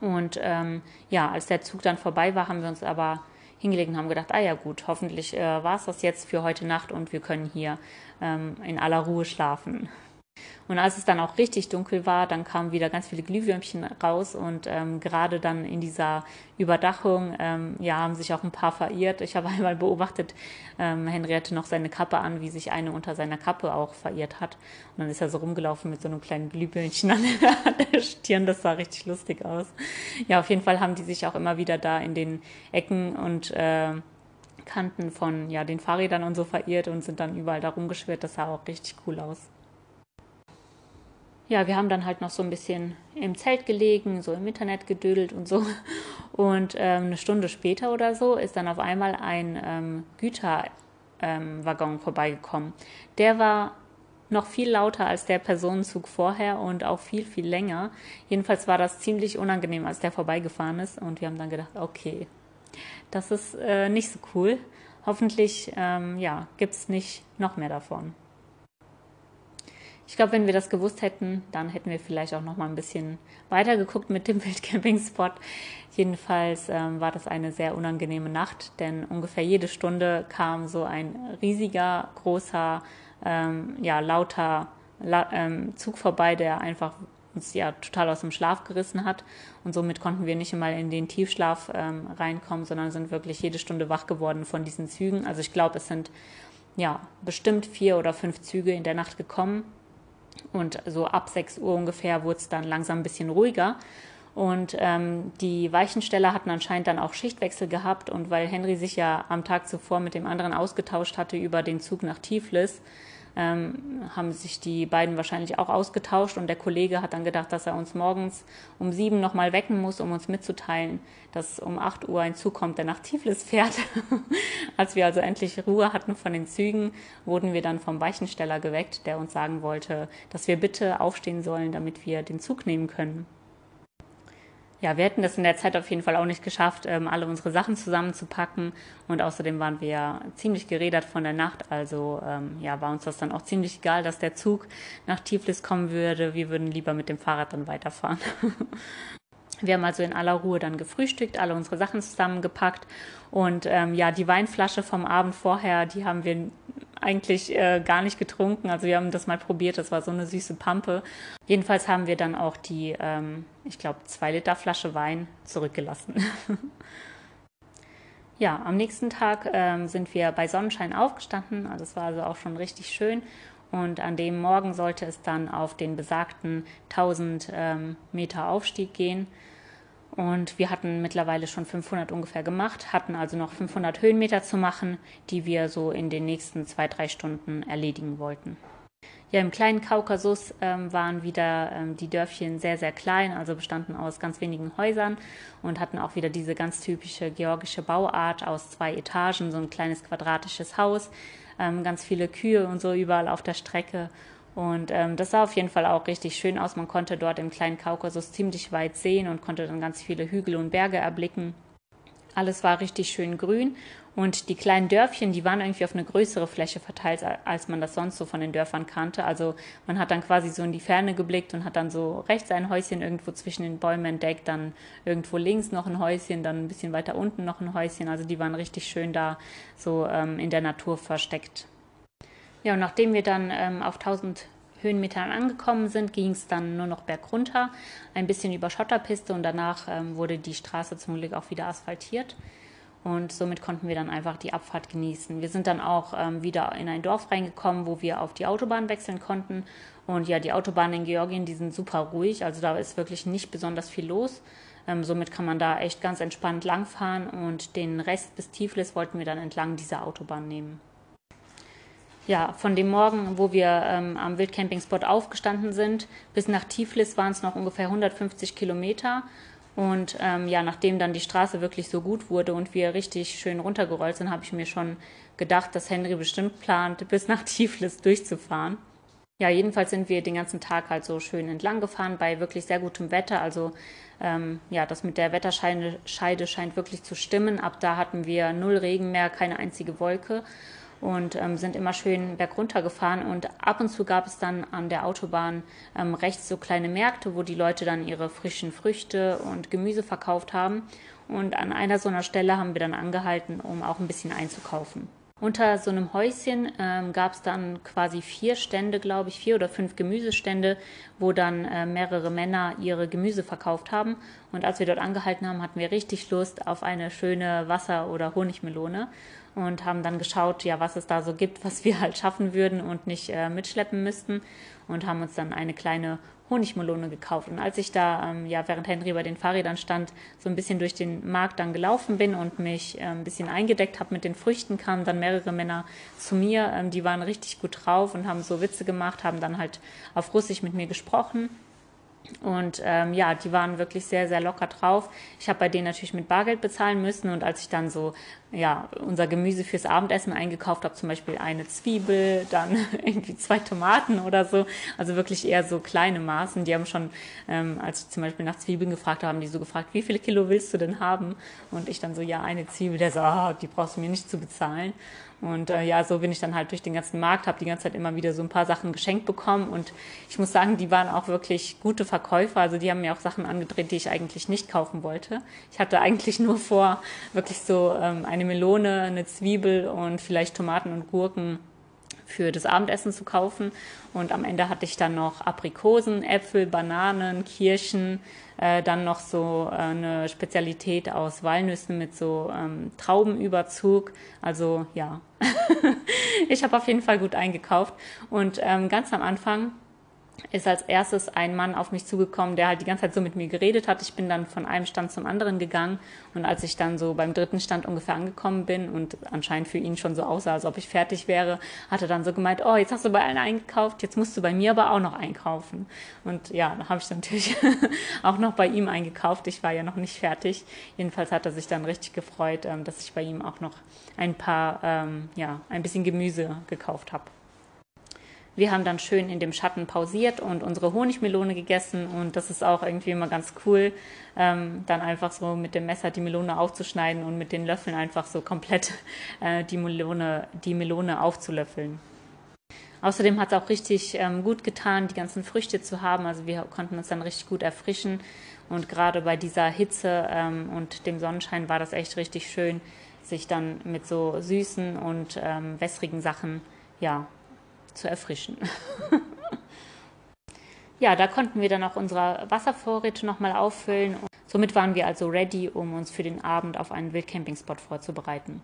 S1: Und ähm, ja, als der Zug dann vorbei war, haben wir uns aber hingelegt und haben gedacht, ah ja gut, hoffentlich äh, war es das jetzt für heute Nacht und wir können hier ähm, in aller Ruhe schlafen. Und als es dann auch richtig dunkel war, dann kamen wieder ganz viele Glühwürmchen raus und ähm, gerade dann in dieser Überdachung, ähm, ja, haben sich auch ein paar verirrt. Ich habe einmal beobachtet, ähm, Henry hatte noch seine Kappe an, wie sich eine unter seiner Kappe auch verirrt hat. Und dann ist er so rumgelaufen mit so einem kleinen Glühwürmchen an der Stirn. Das sah richtig lustig aus. Ja, auf jeden Fall haben die sich auch immer wieder da in den Ecken und äh, Kanten von ja, den Fahrrädern und so verirrt und sind dann überall da rumgeschwirrt. Das sah auch richtig cool aus ja, wir haben dann halt noch so ein bisschen im Zelt gelegen, so im Internet gedödelt und so. Und ähm, eine Stunde später oder so ist dann auf einmal ein ähm, Güterwaggon ähm, vorbeigekommen. Der war noch viel lauter als der Personenzug vorher und auch viel, viel länger. Jedenfalls war das ziemlich unangenehm, als der vorbeigefahren ist. Und wir haben dann gedacht, okay, das ist äh, nicht so cool. Hoffentlich ähm, ja, gibt es nicht noch mehr davon. Ich glaube, wenn wir das gewusst hätten, dann hätten wir vielleicht auch noch mal ein bisschen weiter geguckt mit dem Wildcamping-Spot. Jedenfalls ähm, war das eine sehr unangenehme Nacht, denn ungefähr jede Stunde kam so ein riesiger, großer, ähm, ja, lauter La ähm, Zug vorbei, der einfach uns ja total aus dem Schlaf gerissen hat. Und somit konnten wir nicht einmal in den Tiefschlaf ähm, reinkommen, sondern sind wirklich jede Stunde wach geworden von diesen Zügen. Also ich glaube, es sind ja bestimmt vier oder fünf Züge in der Nacht gekommen und so ab 6 Uhr ungefähr wurde es dann langsam ein bisschen ruhiger. Und ähm, die Weichensteller hatten anscheinend dann auch Schichtwechsel gehabt. Und weil Henry sich ja am Tag zuvor mit dem anderen ausgetauscht hatte über den Zug nach Tiflis, ähm, haben sich die beiden wahrscheinlich auch ausgetauscht und der Kollege hat dann gedacht, dass er uns morgens um sieben nochmal wecken muss, um uns mitzuteilen, dass um acht Uhr ein Zug kommt, der nach Tiflis fährt. Als wir also endlich Ruhe hatten von den Zügen, wurden wir dann vom Weichensteller geweckt, der uns sagen wollte, dass wir bitte aufstehen sollen, damit wir den Zug nehmen können ja, wir hätten das in der Zeit auf jeden Fall auch nicht geschafft, ähm, alle unsere Sachen zusammenzupacken. Und außerdem waren wir ziemlich gerädert von der Nacht. Also ähm, ja, war uns das dann auch ziemlich egal, dass der Zug nach Tiflis kommen würde. Wir würden lieber mit dem Fahrrad dann weiterfahren. Wir haben also in aller Ruhe dann gefrühstückt, alle unsere Sachen zusammengepackt und ähm, ja, die Weinflasche vom Abend vorher, die haben wir eigentlich äh, gar nicht getrunken. Also wir haben das mal probiert, das war so eine süße Pampe. Jedenfalls haben wir dann auch die, ähm, ich glaube, zwei Liter Flasche Wein zurückgelassen. ja, am nächsten Tag ähm, sind wir bei Sonnenschein aufgestanden. Also es war also auch schon richtig schön. Und an dem Morgen sollte es dann auf den besagten 1000 ähm, Meter Aufstieg gehen. Und wir hatten mittlerweile schon 500 ungefähr gemacht, hatten also noch 500 Höhenmeter zu machen, die wir so in den nächsten zwei, drei Stunden erledigen wollten. Ja, im kleinen Kaukasus ähm, waren wieder ähm, die Dörfchen sehr, sehr klein, also bestanden aus ganz wenigen Häusern und hatten auch wieder diese ganz typische georgische Bauart aus zwei Etagen, so ein kleines quadratisches Haus, ähm, ganz viele Kühe und so überall auf der Strecke und ähm, das sah auf jeden Fall auch richtig schön aus. Man konnte dort im kleinen Kaukasus ziemlich weit sehen und konnte dann ganz viele Hügel und Berge erblicken. Alles war richtig schön grün und die kleinen Dörfchen, die waren irgendwie auf eine größere Fläche verteilt, als man das sonst so von den Dörfern kannte. Also man hat dann quasi so in die Ferne geblickt und hat dann so rechts ein Häuschen irgendwo zwischen den Bäumen entdeckt, dann irgendwo links noch ein Häuschen, dann ein bisschen weiter unten noch ein Häuschen. Also die waren richtig schön da so ähm, in der Natur versteckt. Ja, und nachdem wir dann ähm, auf 1000 Höhenmetern angekommen sind, ging es dann nur noch bergunter, ein bisschen über Schotterpiste und danach ähm, wurde die Straße zum Glück auch wieder asphaltiert. Und somit konnten wir dann einfach die Abfahrt genießen. Wir sind dann auch ähm, wieder in ein Dorf reingekommen, wo wir auf die Autobahn wechseln konnten. Und ja, die Autobahnen in Georgien, die sind super ruhig. Also da ist wirklich nicht besonders viel los. Ähm, somit kann man da echt ganz entspannt langfahren. Und den Rest bis Tiflis wollten wir dann entlang dieser Autobahn nehmen ja, von dem Morgen, wo wir ähm, am Wildcamping-Spot aufgestanden sind, bis nach Tiflis waren es noch ungefähr 150 Kilometer. Und ähm, ja, nachdem dann die Straße wirklich so gut wurde und wir richtig schön runtergerollt sind, habe ich mir schon gedacht, dass Henry bestimmt plant, bis nach Tiflis durchzufahren. Ja, jedenfalls sind wir den ganzen Tag halt so schön entlang gefahren bei wirklich sehr gutem Wetter. Also ähm, ja, das mit der Wetterscheide scheint wirklich zu stimmen. Ab da hatten wir null Regen mehr, keine einzige Wolke. Und ähm, sind immer schön bergunter gefahren. Und ab und zu gab es dann an der Autobahn ähm, rechts so kleine Märkte, wo die Leute dann ihre frischen Früchte und Gemüse verkauft haben. Und an einer so einer Stelle haben wir dann angehalten, um auch ein bisschen einzukaufen. Unter so einem Häuschen ähm, gab es dann quasi vier Stände, glaube ich, vier oder fünf Gemüsestände, wo dann äh, mehrere Männer ihre Gemüse verkauft haben. Und als wir dort angehalten haben, hatten wir richtig Lust auf eine schöne Wasser- oder Honigmelone und haben dann geschaut, ja, was es da so gibt, was wir halt schaffen würden und nicht äh, mitschleppen müssten und haben uns dann eine kleine Honigmelone gekauft. Und als ich da, ähm, ja, während Henry bei den Fahrrädern stand, so ein bisschen durch den Markt dann gelaufen bin und mich äh, ein bisschen eingedeckt habe mit den Früchten, kamen dann mehrere Männer zu mir. Ähm, die waren richtig gut drauf und haben so Witze gemacht, haben dann halt auf Russisch mit mir gesprochen. Und ähm, ja, die waren wirklich sehr, sehr locker drauf. Ich habe bei denen natürlich mit Bargeld bezahlen müssen. Und als ich dann so ja, unser Gemüse fürs Abendessen eingekauft habe, zum Beispiel eine Zwiebel, dann irgendwie zwei Tomaten oder so, also wirklich eher so kleine Maßen. Die haben schon, ähm, als ich zum Beispiel nach Zwiebeln gefragt habe, haben die so gefragt, wie viele Kilo willst du denn haben? Und ich dann so, ja, eine Zwiebel. Der so, oh, die brauchst du mir nicht zu bezahlen. Und äh, ja, so bin ich dann halt durch den ganzen Markt, habe die ganze Zeit immer wieder so ein paar Sachen geschenkt bekommen. Und ich muss sagen, die waren auch wirklich gute Verkäufer. Also die haben mir auch Sachen angedreht, die ich eigentlich nicht kaufen wollte. Ich hatte eigentlich nur vor, wirklich so ähm, eine Melone, eine Zwiebel und vielleicht Tomaten und Gurken für das Abendessen zu kaufen. Und am Ende hatte ich dann noch Aprikosen, Äpfel, Bananen, Kirschen, äh, dann noch so äh, eine Spezialität aus Walnüssen mit so ähm, Traubenüberzug. Also ja, ich habe auf jeden Fall gut eingekauft. Und ähm, ganz am Anfang ist als erstes ein Mann auf mich zugekommen, der halt die ganze Zeit so mit mir geredet hat. Ich bin dann von einem Stand zum anderen gegangen und als ich dann so beim dritten Stand ungefähr angekommen bin und anscheinend für ihn schon so aussah, als ob ich fertig wäre, hat er dann so gemeint, oh, jetzt hast du bei allen eingekauft, jetzt musst du bei mir aber auch noch einkaufen. Und ja, da habe ich natürlich auch noch bei ihm eingekauft. Ich war ja noch nicht fertig. Jedenfalls hat er sich dann richtig gefreut, ähm, dass ich bei ihm auch noch ein paar, ähm, ja, ein bisschen Gemüse gekauft habe. Wir haben dann schön in dem Schatten pausiert und unsere Honigmelone gegessen und das ist auch irgendwie immer ganz cool, ähm, dann einfach so mit dem Messer die Melone aufzuschneiden und mit den Löffeln einfach so komplett äh, die, Melone, die Melone aufzulöffeln. Außerdem hat es auch richtig ähm, gut getan, die ganzen Früchte zu haben. Also wir konnten uns dann richtig gut erfrischen. Und gerade bei dieser Hitze ähm, und dem Sonnenschein war das echt richtig schön, sich dann mit so süßen und ähm, wässrigen Sachen ja, zu erfrischen. ja, da konnten wir dann auch unsere Wasservorräte nochmal auffüllen. Somit waren wir also ready, um uns für den Abend auf einen Wildcampingspot vorzubereiten.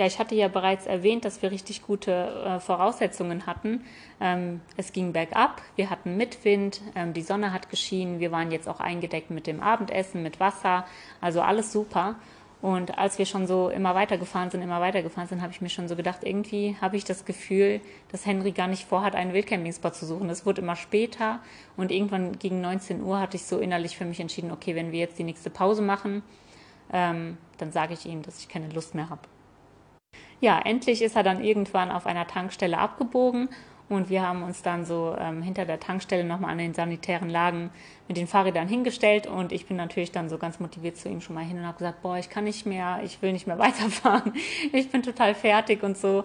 S1: Ja, ich hatte ja bereits erwähnt, dass wir richtig gute äh, Voraussetzungen hatten. Ähm, es ging bergab, wir hatten Mitwind, ähm, die Sonne hat geschienen, wir waren jetzt auch eingedeckt mit dem Abendessen, mit Wasser, also alles super. Und als wir schon so immer weitergefahren sind, immer weitergefahren sind, habe ich mir schon so gedacht, irgendwie habe ich das Gefühl, dass Henry gar nicht vorhat, einen Wildcampingspot zu suchen. Es wurde immer später und irgendwann gegen 19 Uhr hatte ich so innerlich für mich entschieden, okay, wenn wir jetzt die nächste Pause machen, ähm, dann sage ich ihm, dass ich keine Lust mehr habe. Ja, endlich ist er dann irgendwann auf einer Tankstelle abgebogen und wir haben uns dann so ähm, hinter der Tankstelle nochmal an den sanitären Lagen mit den Fahrrädern hingestellt. Und ich bin natürlich dann so ganz motiviert zu ihm schon mal hin und habe gesagt, boah, ich kann nicht mehr, ich will nicht mehr weiterfahren. Ich bin total fertig und so.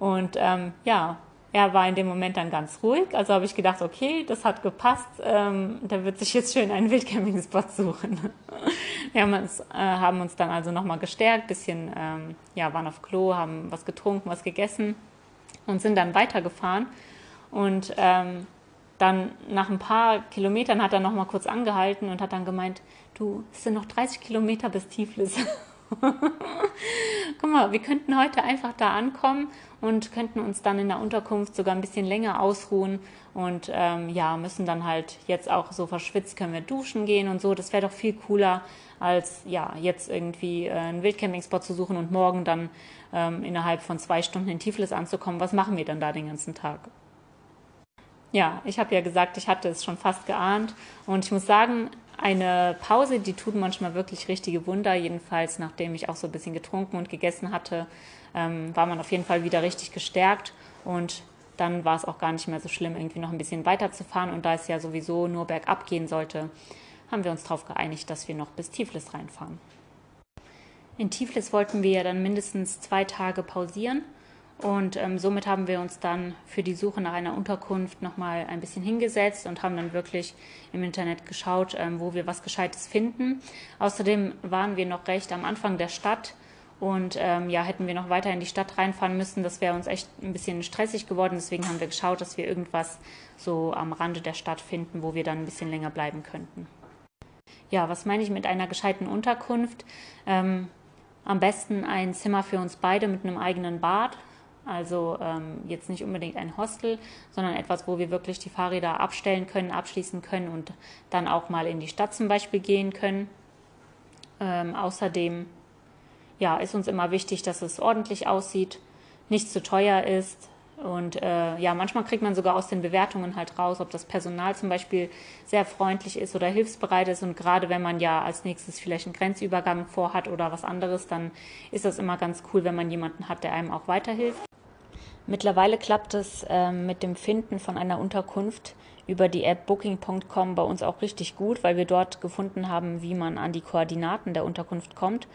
S1: Und ähm, ja, er war in dem Moment dann ganz ruhig. Also habe ich gedacht, okay, das hat gepasst. Ähm, der wird sich jetzt schön einen Wildcamping-Spot suchen. Wir haben uns, äh, haben uns dann also nochmal gestärkt, bisschen, ähm, ja, waren auf Klo, haben was getrunken, was gegessen und sind dann weitergefahren. Und ähm, dann nach ein paar Kilometern hat er noch mal kurz angehalten und hat dann gemeint, du, es sind noch 30 Kilometer bis Tiflis. Guck mal, wir könnten heute einfach da ankommen und könnten uns dann in der Unterkunft sogar ein bisschen länger ausruhen und ähm, ja, müssen dann halt jetzt auch so verschwitzt, können wir duschen gehen und so. Das wäre doch viel cooler, als ja, jetzt irgendwie äh, einen Wildcamping-Spot zu suchen und morgen dann ähm, innerhalb von zwei Stunden in Tiflis anzukommen. Was machen wir dann da den ganzen Tag? Ja, ich habe ja gesagt, ich hatte es schon fast geahnt und ich muss sagen, eine Pause, die tut manchmal wirklich richtige Wunder. Jedenfalls, nachdem ich auch so ein bisschen getrunken und gegessen hatte, ähm, war man auf jeden Fall wieder richtig gestärkt und dann war es auch gar nicht mehr so schlimm, irgendwie noch ein bisschen weiterzufahren. Und da es ja sowieso nur bergab gehen sollte, haben wir uns darauf geeinigt, dass wir noch bis Tiflis reinfahren. In Tiflis wollten wir ja dann mindestens zwei Tage pausieren Und ähm, somit haben wir uns dann für die Suche nach einer Unterkunft nochmal ein bisschen hingesetzt und haben dann wirklich im Internet geschaut, ähm, wo wir was Gescheites finden. Außerdem waren wir noch recht am Anfang der Stadt und ähm, ja, hätten wir noch weiter in die Stadt reinfahren müssen, das wäre uns echt ein bisschen stressig geworden. Deswegen haben wir geschaut, dass wir irgendwas so am Rande der Stadt finden, wo wir dann ein bisschen länger bleiben könnten. Ja, was meine ich mit einer gescheiten Unterkunft? Ähm, am besten ein Zimmer für uns beide mit einem eigenen Bad. Also ähm, jetzt nicht unbedingt ein Hostel, sondern etwas, wo wir wirklich die Fahrräder abstellen können, abschließen können und dann auch mal in die Stadt zum Beispiel gehen können. Ähm, außerdem ja, ist uns immer wichtig, dass es ordentlich aussieht, nicht zu teuer ist. Und äh, ja, manchmal kriegt man sogar aus den Bewertungen halt raus, ob das Personal zum Beispiel sehr freundlich ist oder hilfsbereit ist. Und gerade wenn man ja als nächstes vielleicht einen Grenzübergang vorhat oder was anderes, dann ist das immer ganz cool, wenn man jemanden hat, der einem auch weiterhilft. Mittlerweile klappt es äh, mit dem Finden von einer Unterkunft über die App Booking.com bei uns auch richtig gut, weil wir dort gefunden haben, wie man an die Koordinaten der Unterkunft kommt.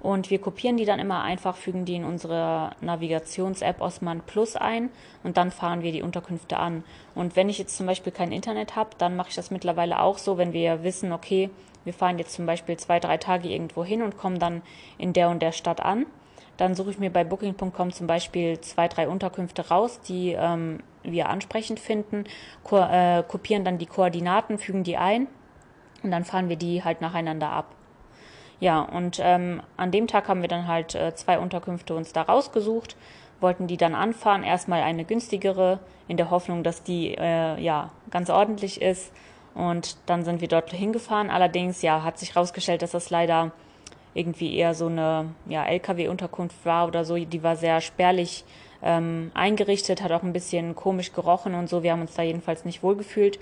S1: Und wir kopieren die dann immer einfach, fügen die in unsere Navigations-App Osman Plus ein und dann fahren wir die Unterkünfte an. Und wenn ich jetzt zum Beispiel kein Internet habe, dann mache ich das mittlerweile auch so, wenn wir wissen, okay, wir fahren jetzt zum Beispiel zwei, drei Tage irgendwo hin und kommen dann in der und der Stadt an. Dann suche ich mir bei Booking.com zum Beispiel zwei, drei Unterkünfte raus, die ähm, wir ansprechend finden, ko äh, kopieren dann die Koordinaten, fügen die ein und dann fahren wir die halt nacheinander ab. Ja, und ähm, an dem Tag haben wir dann halt äh, zwei Unterkünfte uns da rausgesucht, wollten die dann anfahren. Erstmal eine günstigere, in der Hoffnung, dass die äh, ja ganz ordentlich ist. Und dann sind wir dort hingefahren. Allerdings, ja, hat sich herausgestellt, dass das leider irgendwie eher so eine ja, LKW-Unterkunft war oder so. Die war sehr spärlich ähm, eingerichtet, hat auch ein bisschen komisch gerochen und so. Wir haben uns da jedenfalls nicht wohlgefühlt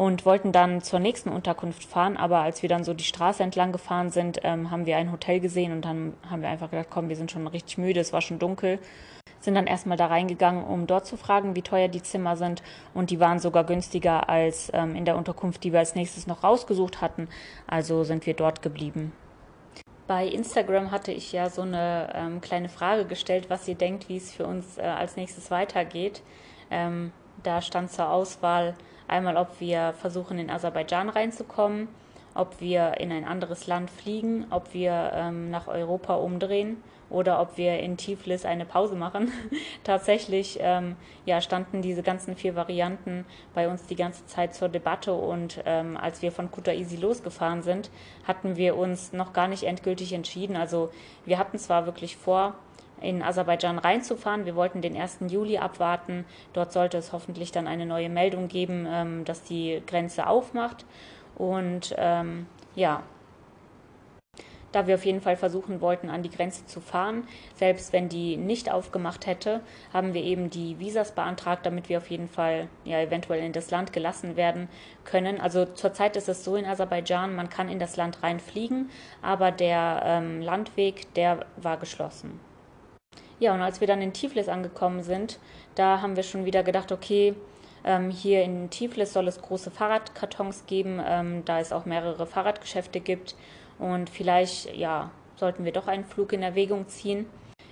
S1: und wollten dann zur nächsten Unterkunft fahren. Aber als wir dann so die Straße entlang gefahren sind, ähm, haben wir ein Hotel gesehen und dann haben wir einfach gedacht, komm, wir sind schon richtig müde, es war schon dunkel. Sind dann erstmal da reingegangen, um dort zu fragen, wie teuer die Zimmer sind. Und die waren sogar günstiger als ähm, in der Unterkunft, die wir als nächstes noch rausgesucht hatten. Also sind wir dort geblieben. Bei Instagram hatte ich ja so eine ähm, kleine Frage gestellt, was ihr denkt, wie es für uns äh, als nächstes weitergeht. Ähm, da stand zur Auswahl einmal, ob wir versuchen, in Aserbaidschan reinzukommen, ob wir in ein anderes Land fliegen, ob wir ähm, nach Europa umdrehen oder ob wir in Tiflis eine Pause machen. Tatsächlich ähm, ja, standen diese ganzen vier Varianten bei uns die ganze Zeit zur Debatte und ähm, als wir von Kutaisi losgefahren sind, hatten wir uns noch gar nicht endgültig entschieden. Also wir hatten zwar wirklich vor, in Aserbaidschan reinzufahren. Wir wollten den 1. Juli abwarten. Dort sollte es hoffentlich dann eine neue Meldung geben, ähm, dass die Grenze aufmacht. Und ähm, ja, da wir auf jeden Fall versuchen wollten, an die Grenze zu fahren. Selbst wenn die nicht aufgemacht hätte, haben wir eben die Visas beantragt, damit wir auf jeden Fall ja eventuell in das Land gelassen werden können. Also zurzeit ist es so in Aserbaidschan, man kann in das Land reinfliegen, aber der ähm, Landweg, der war geschlossen. Ja, und als wir dann in Tiflis angekommen sind, da haben wir schon wieder gedacht, okay, ähm, hier in Tiflis soll es große Fahrradkartons geben, ähm, da es auch mehrere Fahrradgeschäfte gibt. Und vielleicht, ja, sollten wir doch einen Flug in Erwägung ziehen.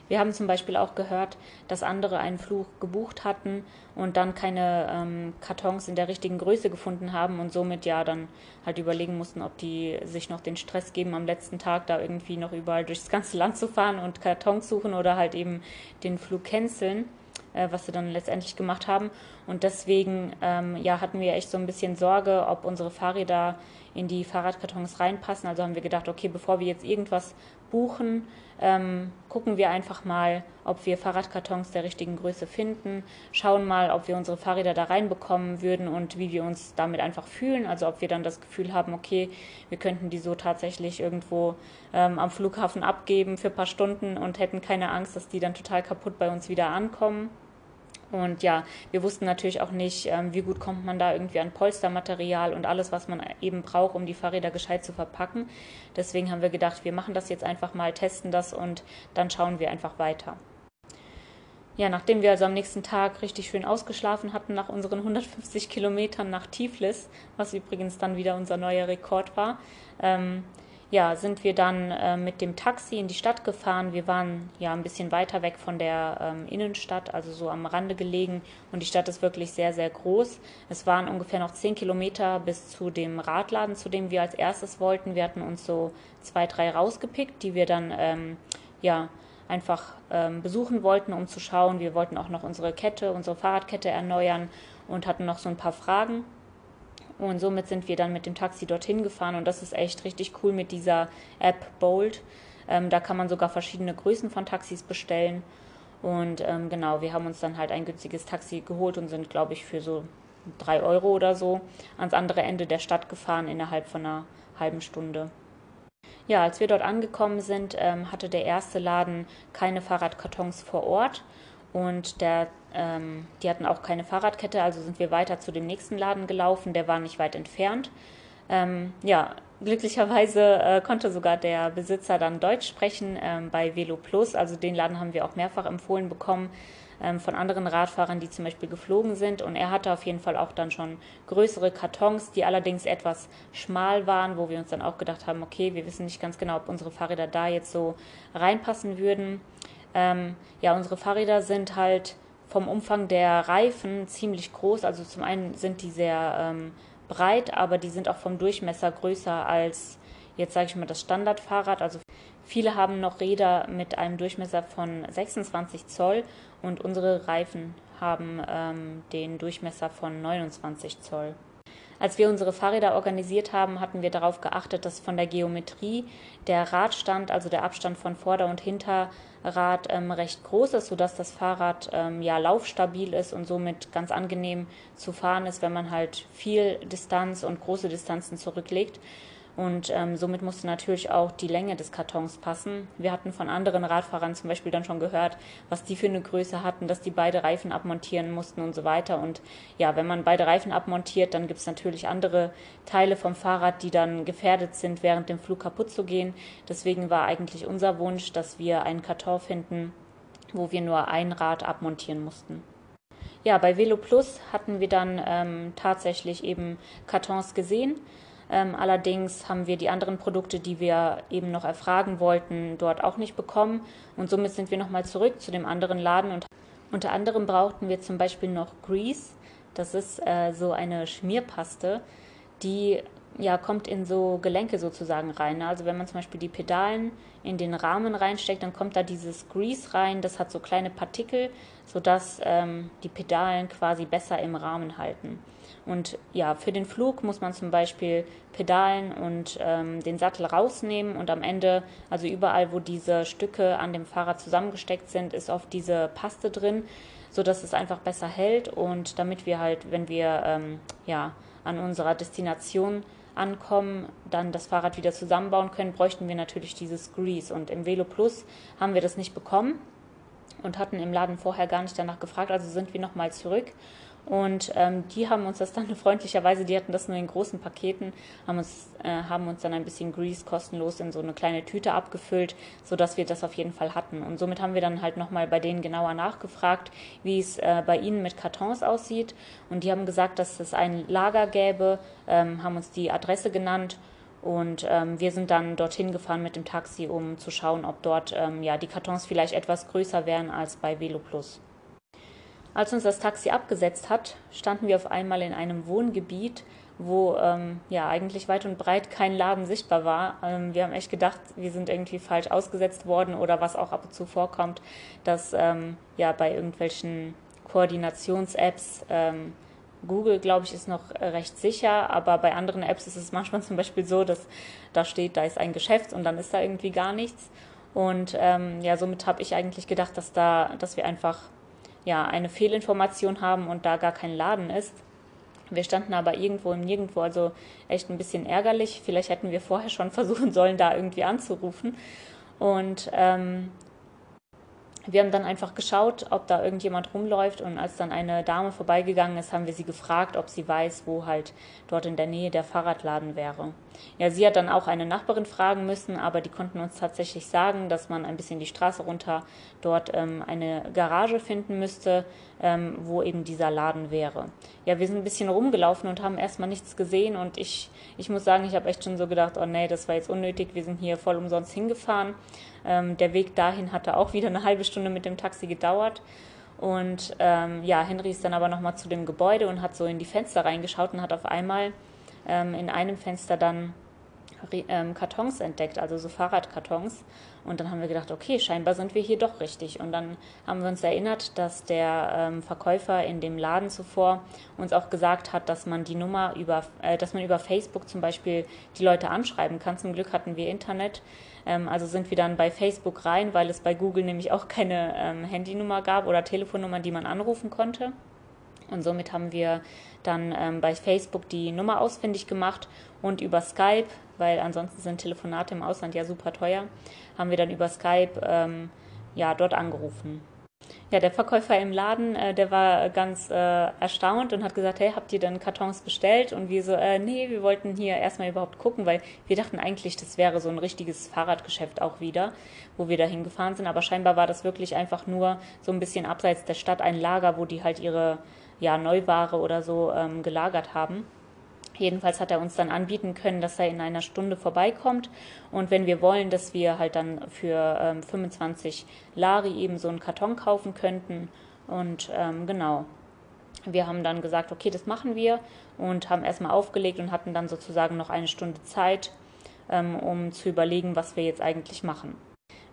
S1: Wir haben zum Beispiel auch gehört, dass andere einen Flug gebucht hatten und dann keine ähm, Kartons in der richtigen Größe gefunden haben und somit ja dann halt überlegen mussten, ob die sich noch den Stress geben, am letzten Tag da irgendwie noch überall durchs ganze Land zu fahren und Kartons suchen oder halt eben den Flug canceln, äh, was sie dann letztendlich gemacht haben. Und deswegen ähm, ja, hatten wir echt so ein bisschen Sorge, ob unsere Fahrräder in die Fahrradkartons reinpassen. Also haben wir gedacht, okay, bevor wir jetzt irgendwas buchen, ähm, gucken wir einfach mal, ob wir Fahrradkartons der richtigen Größe finden, schauen mal, ob wir unsere Fahrräder da reinbekommen würden und wie wir uns damit einfach fühlen. Also ob wir dann das Gefühl haben, okay, wir könnten die so tatsächlich irgendwo ähm, am Flughafen abgeben für ein paar Stunden und hätten keine Angst, dass die dann total kaputt bei uns wieder ankommen. Und ja, wir wussten natürlich auch nicht, ähm, wie gut kommt man da irgendwie an Polstermaterial und alles, was man eben braucht, um die Fahrräder gescheit zu verpacken. Deswegen haben wir gedacht, wir machen das jetzt einfach mal, testen das und dann schauen wir einfach weiter. Ja, nachdem wir also am nächsten Tag richtig schön ausgeschlafen hatten nach unseren 150 Kilometern nach Tiflis, was übrigens dann wieder unser neuer Rekord war, ähm, ja, sind wir dann äh, mit dem Taxi in die Stadt gefahren. Wir waren ja ein bisschen weiter weg von der ähm, Innenstadt, also so am Rande gelegen. Und die Stadt ist wirklich sehr, sehr groß. Es waren ungefähr noch zehn Kilometer bis zu dem Radladen, zu dem wir als erstes wollten. Wir hatten uns so zwei, drei rausgepickt, die wir dann ähm, ja einfach ähm, besuchen wollten, um zu schauen. Wir wollten auch noch unsere Kette, unsere Fahrradkette erneuern und hatten noch so ein paar Fragen. Und somit sind wir dann mit dem Taxi dorthin gefahren und das ist echt richtig cool mit dieser App Bold. Ähm, da kann man sogar verschiedene Größen von Taxis bestellen. Und ähm, genau, wir haben uns dann halt ein günstiges Taxi geholt und sind, glaube ich, für so drei Euro oder so ans andere Ende der Stadt gefahren innerhalb von einer halben Stunde. Ja, als wir dort angekommen sind, ähm, hatte der erste Laden keine Fahrradkartons vor Ort und der, ähm, die hatten auch keine Fahrradkette, also sind wir weiter zu dem nächsten Laden gelaufen, der war nicht weit entfernt. Ähm, ja, glücklicherweise äh, konnte sogar der Besitzer dann Deutsch sprechen ähm, bei Velo Plus, also den Laden haben wir auch mehrfach empfohlen bekommen ähm, von anderen Radfahrern, die zum Beispiel geflogen sind. Und er hatte auf jeden Fall auch dann schon größere Kartons, die allerdings etwas schmal waren, wo wir uns dann auch gedacht haben, okay, wir wissen nicht ganz genau, ob unsere Fahrräder da jetzt so reinpassen würden. Ähm, ja, unsere Fahrräder sind halt vom Umfang der Reifen ziemlich groß. Also zum einen sind die sehr ähm, breit, aber die sind auch vom Durchmesser größer als jetzt sage ich mal das Standardfahrrad. Also viele haben noch Räder mit einem Durchmesser von 26 Zoll und unsere Reifen haben ähm, den Durchmesser von 29 Zoll. Als wir unsere Fahrräder organisiert haben, hatten wir darauf geachtet, dass von der Geometrie der Radstand, also der Abstand von Vorder- und Hinterrad, ähm, recht groß ist, sodass das Fahrrad ähm, ja laufstabil ist und somit ganz angenehm zu fahren ist, wenn man halt viel Distanz und große Distanzen zurücklegt. Und ähm, somit musste natürlich auch die Länge des Kartons passen. Wir hatten von anderen Radfahrern zum Beispiel dann schon gehört, was die für eine Größe hatten, dass die beide Reifen abmontieren mussten und so weiter. Und ja, wenn man beide Reifen abmontiert, dann gibt es natürlich andere Teile vom Fahrrad, die dann gefährdet sind, während dem Flug kaputt zu gehen. Deswegen war eigentlich unser Wunsch, dass wir einen Karton finden, wo wir nur ein Rad abmontieren mussten. Ja, bei Velo Plus hatten wir dann ähm, tatsächlich eben Kartons gesehen ähm, allerdings haben wir die anderen Produkte, die wir eben noch erfragen wollten, dort auch nicht bekommen. Und somit sind wir nochmal zurück zu dem anderen Laden. Und unter anderem brauchten wir zum Beispiel noch Grease. Das ist äh, so eine Schmierpaste, die ja, kommt in so Gelenke sozusagen rein. Also wenn man zum Beispiel die Pedalen in den Rahmen reinsteckt, dann kommt da dieses Grease rein. Das hat so kleine Partikel, sodass ähm, die Pedalen quasi besser im Rahmen halten. Und ja, für den Flug muss man zum Beispiel Pedalen und ähm, den Sattel rausnehmen und am Ende, also überall, wo diese Stücke an dem Fahrrad zusammengesteckt sind, ist oft diese Paste drin, sodass es einfach besser hält und damit wir halt, wenn wir ähm, ja, an unserer Destination ankommen, dann das Fahrrad wieder zusammenbauen können, bräuchten wir natürlich dieses Grease. Und im Velo Plus haben wir das nicht bekommen und hatten im Laden vorher gar nicht danach gefragt, also sind wir nochmal zurück und ähm, die haben uns das dann freundlicherweise, die hatten das nur in großen Paketen, haben uns, äh, haben uns dann ein bisschen Grease kostenlos in so eine kleine Tüte abgefüllt, sodass wir das auf jeden Fall hatten. Und somit haben wir dann halt nochmal bei denen genauer nachgefragt, wie es äh, bei ihnen mit Kartons aussieht. Und die haben gesagt, dass es ein Lager gäbe, ähm, haben uns die Adresse genannt. Und ähm, wir sind dann dorthin gefahren mit dem Taxi, um zu schauen, ob dort ähm, ja, die Kartons vielleicht etwas größer wären als bei Velo Plus. Als uns das Taxi abgesetzt hat, standen wir auf einmal in einem Wohngebiet, wo ähm, ja eigentlich weit und breit kein Laden sichtbar war. Ähm, wir haben echt gedacht, wir sind irgendwie falsch ausgesetzt worden oder was auch ab und zu vorkommt, dass ähm, ja bei irgendwelchen Koordinations-Apps ähm, Google, glaube ich, ist noch recht sicher, aber bei anderen Apps ist es manchmal zum Beispiel so, dass da steht, da ist ein Geschäft und dann ist da irgendwie gar nichts. Und ähm, ja, somit habe ich eigentlich gedacht, dass da, dass wir einfach ja, eine Fehlinformation haben und da gar kein Laden ist. Wir standen aber irgendwo im Nirgendwo, also echt ein bisschen ärgerlich. Vielleicht hätten wir vorher schon versuchen sollen, da irgendwie anzurufen. Und ähm, wir haben dann einfach geschaut, ob da irgendjemand rumläuft und als dann eine Dame vorbeigegangen ist, haben wir sie gefragt, ob sie weiß, wo halt dort in der Nähe der Fahrradladen wäre. Ja, sie hat dann auch eine Nachbarin fragen müssen, aber die konnten uns tatsächlich sagen, dass man ein bisschen die Straße runter dort ähm, eine Garage finden müsste, ähm, wo eben dieser Laden wäre. Ja, wir sind ein bisschen rumgelaufen und haben erstmal nichts gesehen und ich, ich muss sagen, ich habe echt schon so gedacht, oh nee, das war jetzt unnötig, wir sind hier voll umsonst hingefahren. Ähm, der Weg dahin hatte auch wieder eine halbe Stunde mit dem Taxi gedauert. Und ähm, ja, Henry ist dann aber nochmal zu dem Gebäude und hat so in die Fenster reingeschaut und hat auf einmal ähm, in einem Fenster dann ähm, Kartons entdeckt, also so Fahrradkartons. Und dann haben wir gedacht, okay, scheinbar sind wir hier doch richtig. Und dann haben wir uns erinnert, dass der ähm, Verkäufer in dem Laden zuvor uns auch gesagt hat, dass man die Nummer über, äh, dass man über Facebook zum Beispiel die Leute anschreiben kann. Zum Glück hatten wir Internet. Ähm, also sind wir dann bei Facebook rein, weil es bei Google nämlich auch keine ähm, Handynummer gab oder Telefonnummer, die man anrufen konnte. Und somit haben wir dann ähm, bei Facebook die Nummer ausfindig gemacht und über Skype, weil ansonsten sind Telefonate im Ausland ja super teuer, haben wir dann über Skype ähm, ja dort angerufen. Ja, der Verkäufer im Laden, äh, der war ganz äh, erstaunt und hat gesagt, hey, habt ihr denn Kartons bestellt? Und wir so, äh, nee, wir wollten hier erstmal überhaupt gucken, weil wir dachten eigentlich, das wäre so ein richtiges Fahrradgeschäft auch wieder, wo wir da hingefahren sind. Aber scheinbar war das wirklich einfach nur so ein bisschen abseits der Stadt ein Lager, wo die halt ihre ja, Neuware oder so ähm, gelagert haben. Jedenfalls hat er uns dann anbieten können, dass er in einer Stunde vorbeikommt und wenn wir wollen, dass wir halt dann für ähm, 25 Lari eben so einen Karton kaufen könnten und ähm, genau. Wir haben dann gesagt, okay, das machen wir und haben erstmal aufgelegt und hatten dann sozusagen noch eine Stunde Zeit, ähm, um zu überlegen, was wir jetzt eigentlich machen.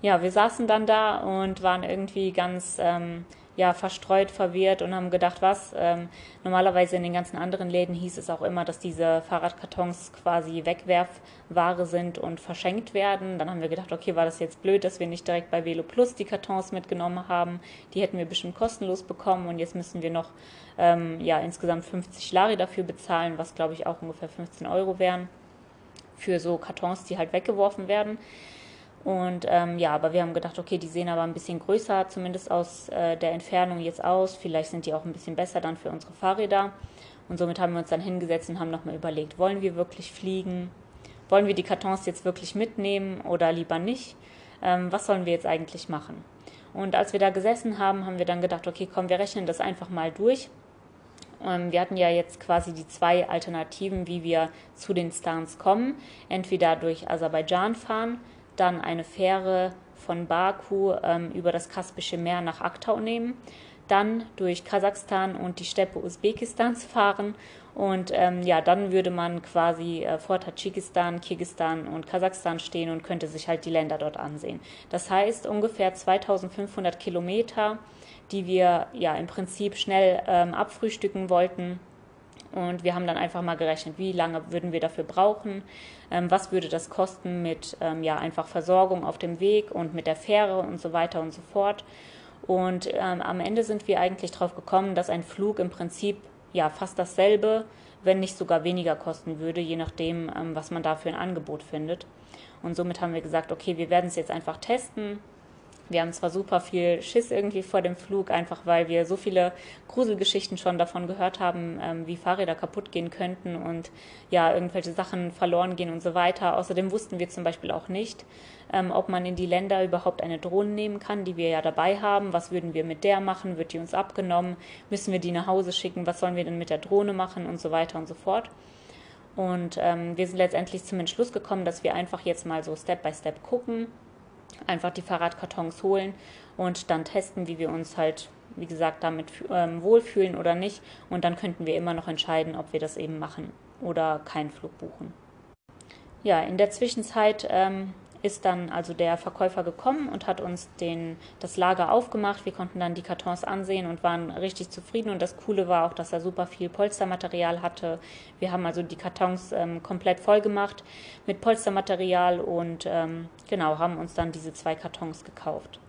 S1: Ja, wir saßen dann da und waren irgendwie ganz ähm, ja, verstreut, verwirrt und haben gedacht, was? Ähm, normalerweise in den ganzen anderen Läden hieß es auch immer, dass diese Fahrradkartons quasi Wegwerfware sind und verschenkt werden. Dann haben wir gedacht, okay, war das jetzt blöd, dass wir nicht direkt bei Velo Plus die Kartons mitgenommen haben. Die hätten wir bestimmt kostenlos bekommen und jetzt müssen wir noch ähm, ja, insgesamt 50 Lari dafür bezahlen, was glaube ich auch ungefähr 15 Euro wären für so Kartons, die halt weggeworfen werden. Und ähm, ja, aber wir haben gedacht, okay, die sehen aber ein bisschen größer, zumindest aus äh, der Entfernung jetzt aus. Vielleicht sind die auch ein bisschen besser dann für unsere Fahrräder. Und somit haben wir uns dann hingesetzt und haben nochmal überlegt, wollen wir wirklich fliegen? Wollen wir die Kartons jetzt wirklich mitnehmen oder lieber nicht? Ähm, was sollen wir jetzt eigentlich machen? Und als wir da gesessen haben, haben wir dann gedacht, okay, komm, wir rechnen das einfach mal durch. Ähm, wir hatten ja jetzt quasi die zwei Alternativen, wie wir zu den Stans kommen. Entweder durch Aserbaidschan fahren, dann eine Fähre von Baku ähm, über das Kaspische Meer nach Aktau nehmen, dann durch Kasachstan und die Steppe Usbekistans fahren und ähm, ja, dann würde man quasi äh, vor Tadschikistan, Kirgistan und Kasachstan stehen und könnte sich halt die Länder dort ansehen. Das heißt ungefähr 2500 Kilometer, die wir ja im Prinzip schnell ähm, abfrühstücken wollten und wir haben dann einfach mal gerechnet, wie lange würden wir dafür brauchen, ähm, was würde das kosten mit ähm, ja, einfach Versorgung auf dem Weg und mit der Fähre und so weiter und so fort. Und ähm, am Ende sind wir eigentlich darauf gekommen, dass ein Flug im Prinzip ja fast dasselbe, wenn nicht sogar weniger kosten würde, je nachdem, ähm, was man da für ein Angebot findet. Und somit haben wir gesagt, okay, wir werden es jetzt einfach testen, wir haben zwar super viel Schiss irgendwie vor dem Flug, einfach weil wir so viele Gruselgeschichten schon davon gehört haben, ähm, wie Fahrräder kaputt gehen könnten und ja, irgendwelche Sachen verloren gehen und so weiter. Außerdem wussten wir zum Beispiel auch nicht, ähm, ob man in die Länder überhaupt eine Drohne nehmen kann, die wir ja dabei haben. Was würden wir mit der machen? Wird die uns abgenommen? Müssen wir die nach Hause schicken? Was sollen wir denn mit der Drohne machen? Und so weiter und so fort. Und ähm, wir sind letztendlich zum Entschluss gekommen, dass wir einfach jetzt mal so Step by Step gucken, einfach die Fahrradkartons holen und dann testen, wie wir uns halt, wie gesagt, damit ähm, wohlfühlen oder nicht. Und dann könnten wir immer noch entscheiden, ob wir das eben machen oder keinen Flug buchen. Ja, in der Zwischenzeit ähm, ist dann also der Verkäufer gekommen und hat uns den, das Lager aufgemacht. Wir konnten dann die Kartons ansehen und waren richtig zufrieden. Und das Coole war auch, dass er super viel Polstermaterial hatte. Wir haben also die Kartons ähm, komplett voll gemacht mit Polstermaterial und ähm, genau haben uns dann diese zwei Kartons gekauft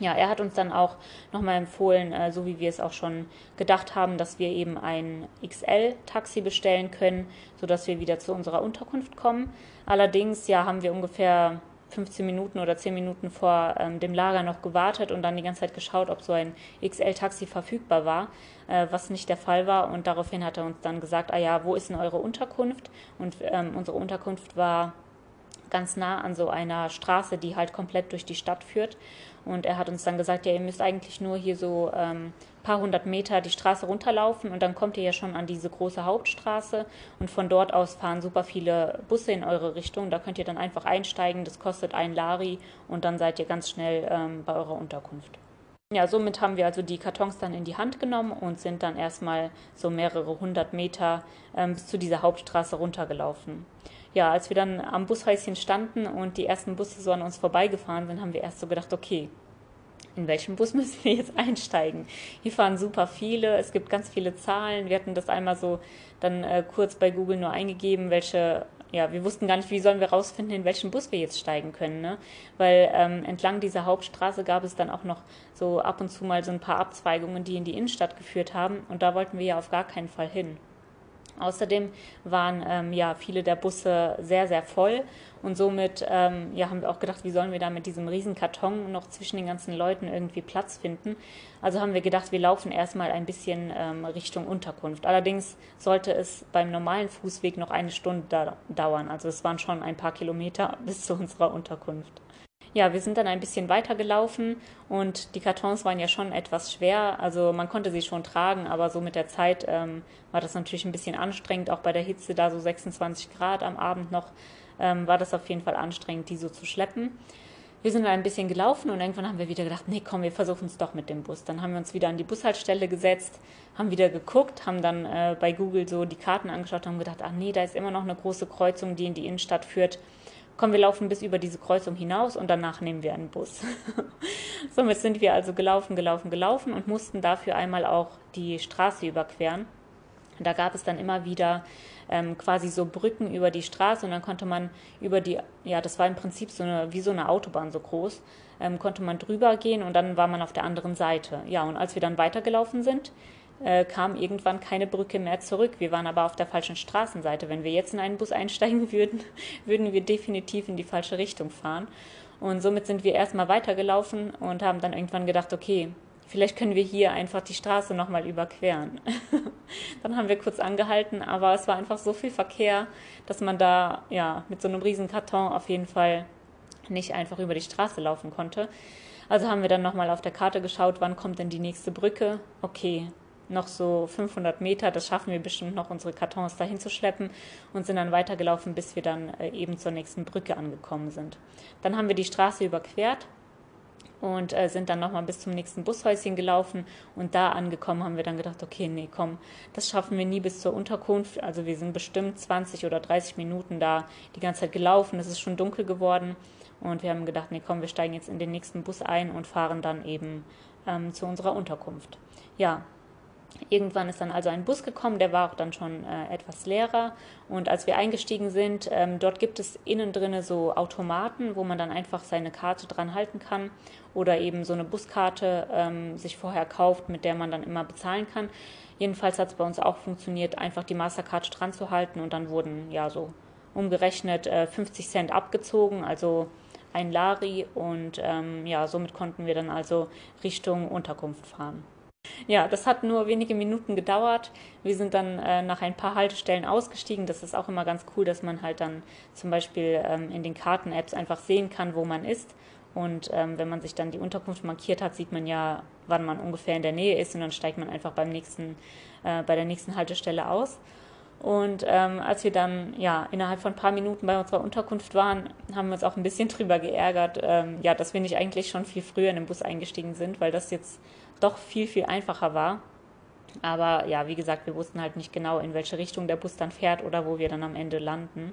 S1: ja, er hat uns dann auch nochmal empfohlen, äh, so wie wir es auch schon gedacht haben, dass wir eben ein XL-Taxi bestellen können, sodass wir wieder zu unserer Unterkunft kommen. Allerdings, ja, haben wir ungefähr 15 Minuten oder 10 Minuten vor ähm, dem Lager noch gewartet und dann die ganze Zeit geschaut, ob so ein XL-Taxi verfügbar war, äh, was nicht der Fall war. Und daraufhin hat er uns dann gesagt, ah ja, wo ist denn eure Unterkunft? Und ähm, unsere Unterkunft war ganz nah an so einer Straße, die halt komplett durch die Stadt führt. Und er hat uns dann gesagt, ja, ihr müsst eigentlich nur hier so ähm, paar hundert Meter die Straße runterlaufen und dann kommt ihr ja schon an diese große Hauptstraße und von dort aus fahren super viele Busse in eure Richtung. Da könnt ihr dann einfach einsteigen, das kostet ein Lari und dann seid ihr ganz schnell ähm, bei eurer Unterkunft. Ja, somit haben wir also die Kartons dann in die Hand genommen und sind dann erstmal so mehrere hundert Meter ähm, bis zu dieser Hauptstraße runtergelaufen. Ja, als wir dann am Bushäuschen standen und die ersten Busse so an uns vorbeigefahren sind, haben wir erst so gedacht, okay, in welchen Bus müssen wir jetzt einsteigen? Hier fahren super viele, es gibt ganz viele Zahlen. Wir hatten das einmal so dann äh, kurz bei Google nur eingegeben, welche ja, wir wussten gar nicht, wie sollen wir rausfinden, in welchen Bus wir jetzt steigen können, ne? Weil ähm, entlang dieser Hauptstraße gab es dann auch noch so ab und zu mal so ein paar Abzweigungen, die in die Innenstadt geführt haben und da wollten wir ja auf gar keinen Fall hin. Außerdem waren ähm, ja viele der Busse sehr, sehr voll und somit ähm, ja, haben wir auch gedacht, wie sollen wir da mit diesem riesen Karton noch zwischen den ganzen Leuten irgendwie Platz finden. Also haben wir gedacht, wir laufen erstmal ein bisschen ähm, Richtung Unterkunft. Allerdings sollte es beim normalen Fußweg noch eine Stunde da dauern. Also es waren schon ein paar Kilometer bis zu unserer Unterkunft ja, wir sind dann ein bisschen weiter gelaufen und die Kartons waren ja schon etwas schwer. Also man konnte sie schon tragen, aber so mit der Zeit ähm, war das natürlich ein bisschen anstrengend. Auch bei der Hitze da so 26 Grad am Abend noch ähm, war das auf jeden Fall anstrengend, die so zu schleppen. Wir sind dann ein bisschen gelaufen und irgendwann haben wir wieder gedacht, nee, komm, wir versuchen es doch mit dem Bus. Dann haben wir uns wieder an die Bushaltestelle gesetzt, haben wieder geguckt, haben dann äh, bei Google so die Karten angeschaut und haben gedacht, ach nee, da ist immer noch eine große Kreuzung, die in die Innenstadt führt komm, wir laufen bis über diese Kreuzung hinaus und danach nehmen wir einen Bus. Somit sind wir also gelaufen, gelaufen, gelaufen und mussten dafür einmal auch die Straße überqueren. Da gab es dann immer wieder ähm, quasi so Brücken über die Straße und dann konnte man über die, ja, das war im Prinzip so eine, wie so eine Autobahn so groß, ähm, konnte man drüber gehen und dann war man auf der anderen Seite. Ja, und als wir dann weitergelaufen sind, äh, kam irgendwann keine Brücke mehr zurück. Wir waren aber auf der falschen Straßenseite. Wenn wir jetzt in einen Bus einsteigen würden, würden wir definitiv in die falsche Richtung fahren. Und somit sind wir erstmal weitergelaufen und haben dann irgendwann gedacht, okay, vielleicht können wir hier einfach die Straße nochmal überqueren. dann haben wir kurz angehalten, aber es war einfach so viel Verkehr, dass man da ja mit so einem riesen Karton auf jeden Fall nicht einfach über die Straße laufen konnte. Also haben wir dann nochmal auf der Karte geschaut, wann kommt denn die nächste Brücke. Okay, noch so 500 Meter, das schaffen wir bestimmt noch, unsere Kartons dahin zu schleppen und sind dann weitergelaufen, bis wir dann äh, eben zur nächsten Brücke angekommen sind. Dann haben wir die Straße überquert und äh, sind dann nochmal bis zum nächsten Bushäuschen gelaufen und da angekommen haben wir dann gedacht, okay, nee, komm, das schaffen wir nie bis zur Unterkunft. Also wir sind bestimmt 20 oder 30 Minuten da die ganze Zeit gelaufen, es ist schon dunkel geworden und wir haben gedacht, nee, komm, wir steigen jetzt in den nächsten Bus ein und fahren dann eben ähm, zu unserer Unterkunft. Ja, Irgendwann ist dann also ein Bus gekommen, der war auch dann schon äh, etwas leerer. Und als wir eingestiegen sind, ähm, dort gibt es innen drinne so Automaten, wo man dann einfach seine Karte dran halten kann oder eben so eine Buskarte ähm, sich vorher kauft, mit der man dann immer bezahlen kann. Jedenfalls hat es bei uns auch funktioniert, einfach die Mastercard dran zu halten und dann wurden ja so umgerechnet äh, 50 Cent abgezogen, also ein Lari und ähm, ja, somit konnten wir dann also Richtung Unterkunft fahren. Ja, das hat nur wenige Minuten gedauert. Wir sind dann äh, nach ein paar Haltestellen ausgestiegen. Das ist auch immer ganz cool, dass man halt dann zum Beispiel ähm, in den Karten-Apps einfach sehen kann, wo man ist. Und ähm, wenn man sich dann die Unterkunft markiert hat, sieht man ja, wann man ungefähr in der Nähe ist und dann steigt man einfach beim nächsten, äh, bei der nächsten Haltestelle aus. Und ähm, als wir dann ja innerhalb von ein paar Minuten bei unserer Unterkunft waren, haben wir uns auch ein bisschen drüber geärgert, ähm, ja, dass wir nicht eigentlich schon viel früher in den Bus eingestiegen sind, weil das jetzt doch viel, viel einfacher war. Aber ja, wie gesagt, wir wussten halt nicht genau, in welche Richtung der Bus dann fährt oder wo wir dann am Ende landen.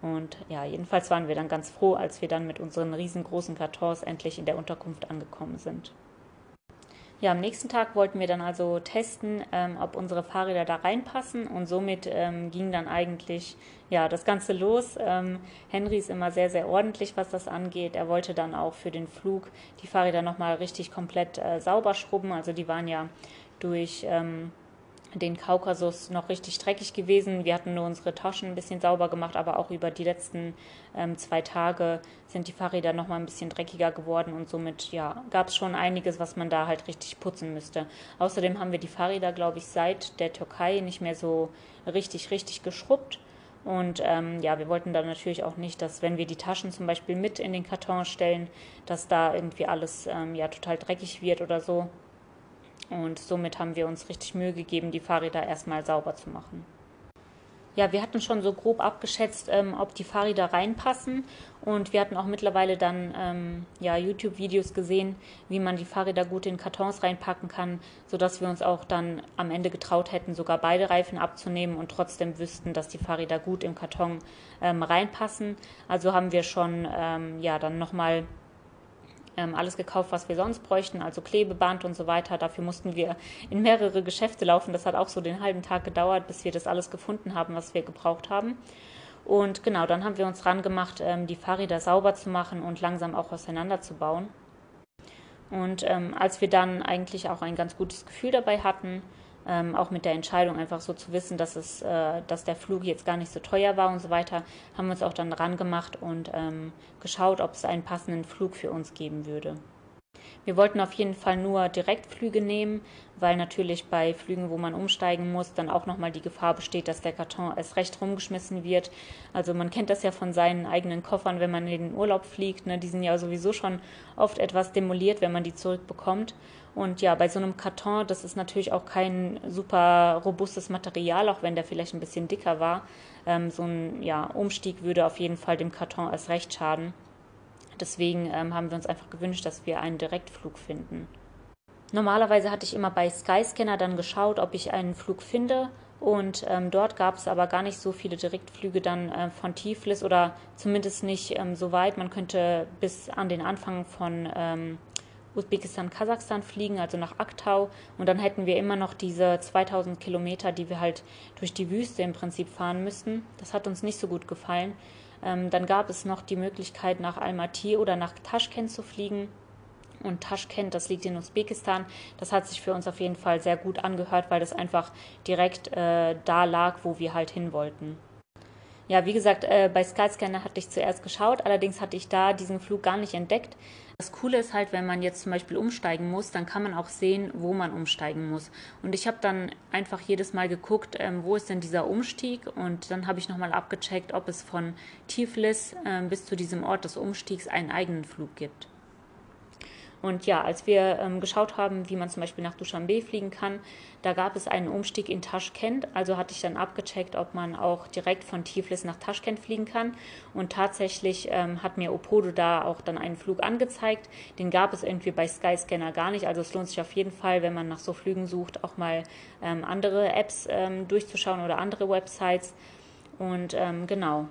S1: Und ja, jedenfalls waren wir dann ganz froh, als wir dann mit unseren riesengroßen Kartons endlich in der Unterkunft angekommen sind. Ja, am nächsten Tag wollten wir dann also testen, ähm, ob unsere Fahrräder da reinpassen und somit ähm, ging dann eigentlich ja das Ganze los. Ähm, Henry ist immer sehr, sehr ordentlich, was das angeht. Er wollte dann auch für den Flug die Fahrräder nochmal richtig komplett äh, sauber schrubben. Also die waren ja durch ähm, den Kaukasus noch richtig dreckig gewesen. Wir hatten nur unsere Taschen ein bisschen sauber gemacht, aber auch über die letzten ähm, zwei Tage sind die Fahrräder noch mal ein bisschen dreckiger geworden und somit ja, gab es schon einiges, was man da halt richtig putzen müsste. Außerdem haben wir die Fahrräder, glaube ich, seit der Türkei nicht mehr so richtig, richtig geschrubbt. Und ähm, ja, wir wollten dann natürlich auch nicht, dass wenn wir die Taschen zum Beispiel mit in den Karton stellen, dass da irgendwie alles ähm, ja total dreckig wird oder so. Und somit haben wir uns richtig Mühe gegeben, die Fahrräder erstmal sauber zu machen. Ja, wir hatten schon so grob abgeschätzt, ähm, ob die Fahrräder reinpassen. Und wir hatten auch mittlerweile dann ähm, ja, YouTube-Videos gesehen, wie man die Fahrräder gut in Kartons reinpacken kann, sodass wir uns auch dann am Ende getraut hätten, sogar beide Reifen abzunehmen und trotzdem wüssten, dass die Fahrräder gut im Karton ähm, reinpassen. Also haben wir schon ähm, ja, dann nochmal alles gekauft, was wir sonst bräuchten, also Klebeband und so weiter. Dafür mussten wir in mehrere Geschäfte laufen. Das hat auch so den halben Tag gedauert, bis wir das alles gefunden haben, was wir gebraucht haben. Und genau, dann haben wir uns ran gemacht, ähm, die Fahrräder sauber zu machen und langsam auch auseinanderzubauen. Und ähm, als wir dann eigentlich auch ein ganz gutes Gefühl dabei hatten, ähm, auch mit der Entscheidung einfach so zu wissen, dass es, äh, dass der Flug jetzt gar nicht so teuer war und so weiter, haben wir uns auch dann ran gemacht und ähm, geschaut, ob es einen passenden Flug für uns geben würde. Wir wollten auf jeden Fall nur Direktflüge nehmen, weil natürlich bei Flügen, wo man umsteigen muss, dann auch nochmal die Gefahr besteht, dass der Karton erst recht rumgeschmissen wird. Also man kennt das ja von seinen eigenen Koffern, wenn man in den Urlaub fliegt. Ne? Die sind ja sowieso schon oft etwas demoliert, wenn man die zurückbekommt. Und ja, bei so einem Karton, das ist natürlich auch kein super robustes Material, auch wenn der vielleicht ein bisschen dicker war. Ähm, so ein ja, Umstieg würde auf jeden Fall dem Karton erst recht schaden. Deswegen ähm, haben wir uns einfach gewünscht, dass wir einen Direktflug finden. Normalerweise hatte ich immer bei Skyscanner dann geschaut, ob ich einen Flug finde. Und ähm, dort gab es aber gar nicht so viele Direktflüge dann äh, von Tiflis oder zumindest nicht ähm, so weit. Man könnte bis an den Anfang von ähm, Usbekistan, Kasachstan fliegen, also nach Aktau. Und dann hätten wir immer noch diese 2000 Kilometer, die wir halt durch die Wüste im Prinzip fahren müssten. Das hat uns nicht so gut gefallen. Ähm, dann gab es noch die Möglichkeit, nach Almaty oder nach Taschkent zu fliegen. Und Taschkent, das liegt in Usbekistan, das hat sich für uns auf jeden Fall sehr gut angehört, weil das einfach direkt äh, da lag, wo wir halt hin wollten. Ja, wie gesagt, äh, bei Skyscanner hatte ich zuerst geschaut, allerdings hatte ich da diesen Flug gar nicht entdeckt. Das Coole ist halt, wenn man jetzt zum Beispiel umsteigen muss, dann kann man auch sehen, wo man umsteigen muss. Und ich habe dann einfach jedes Mal geguckt, ähm, wo ist denn dieser Umstieg und dann habe ich nochmal abgecheckt, ob es von Tiflis ähm, bis zu diesem Ort des Umstiegs einen eigenen Flug gibt. Und ja, als wir ähm, geschaut haben, wie man zum Beispiel nach Dushanbe fliegen kann, da gab es einen Umstieg in Taschkent. Also hatte ich dann abgecheckt, ob man auch direkt von Tiflis nach Taschkent fliegen kann. Und tatsächlich ähm, hat mir Opodo da auch dann einen Flug angezeigt. Den gab es irgendwie bei Skyscanner gar nicht. Also es lohnt sich auf jeden Fall, wenn man nach so Flügen sucht, auch mal ähm, andere Apps ähm, durchzuschauen oder andere Websites. Und ähm, genau,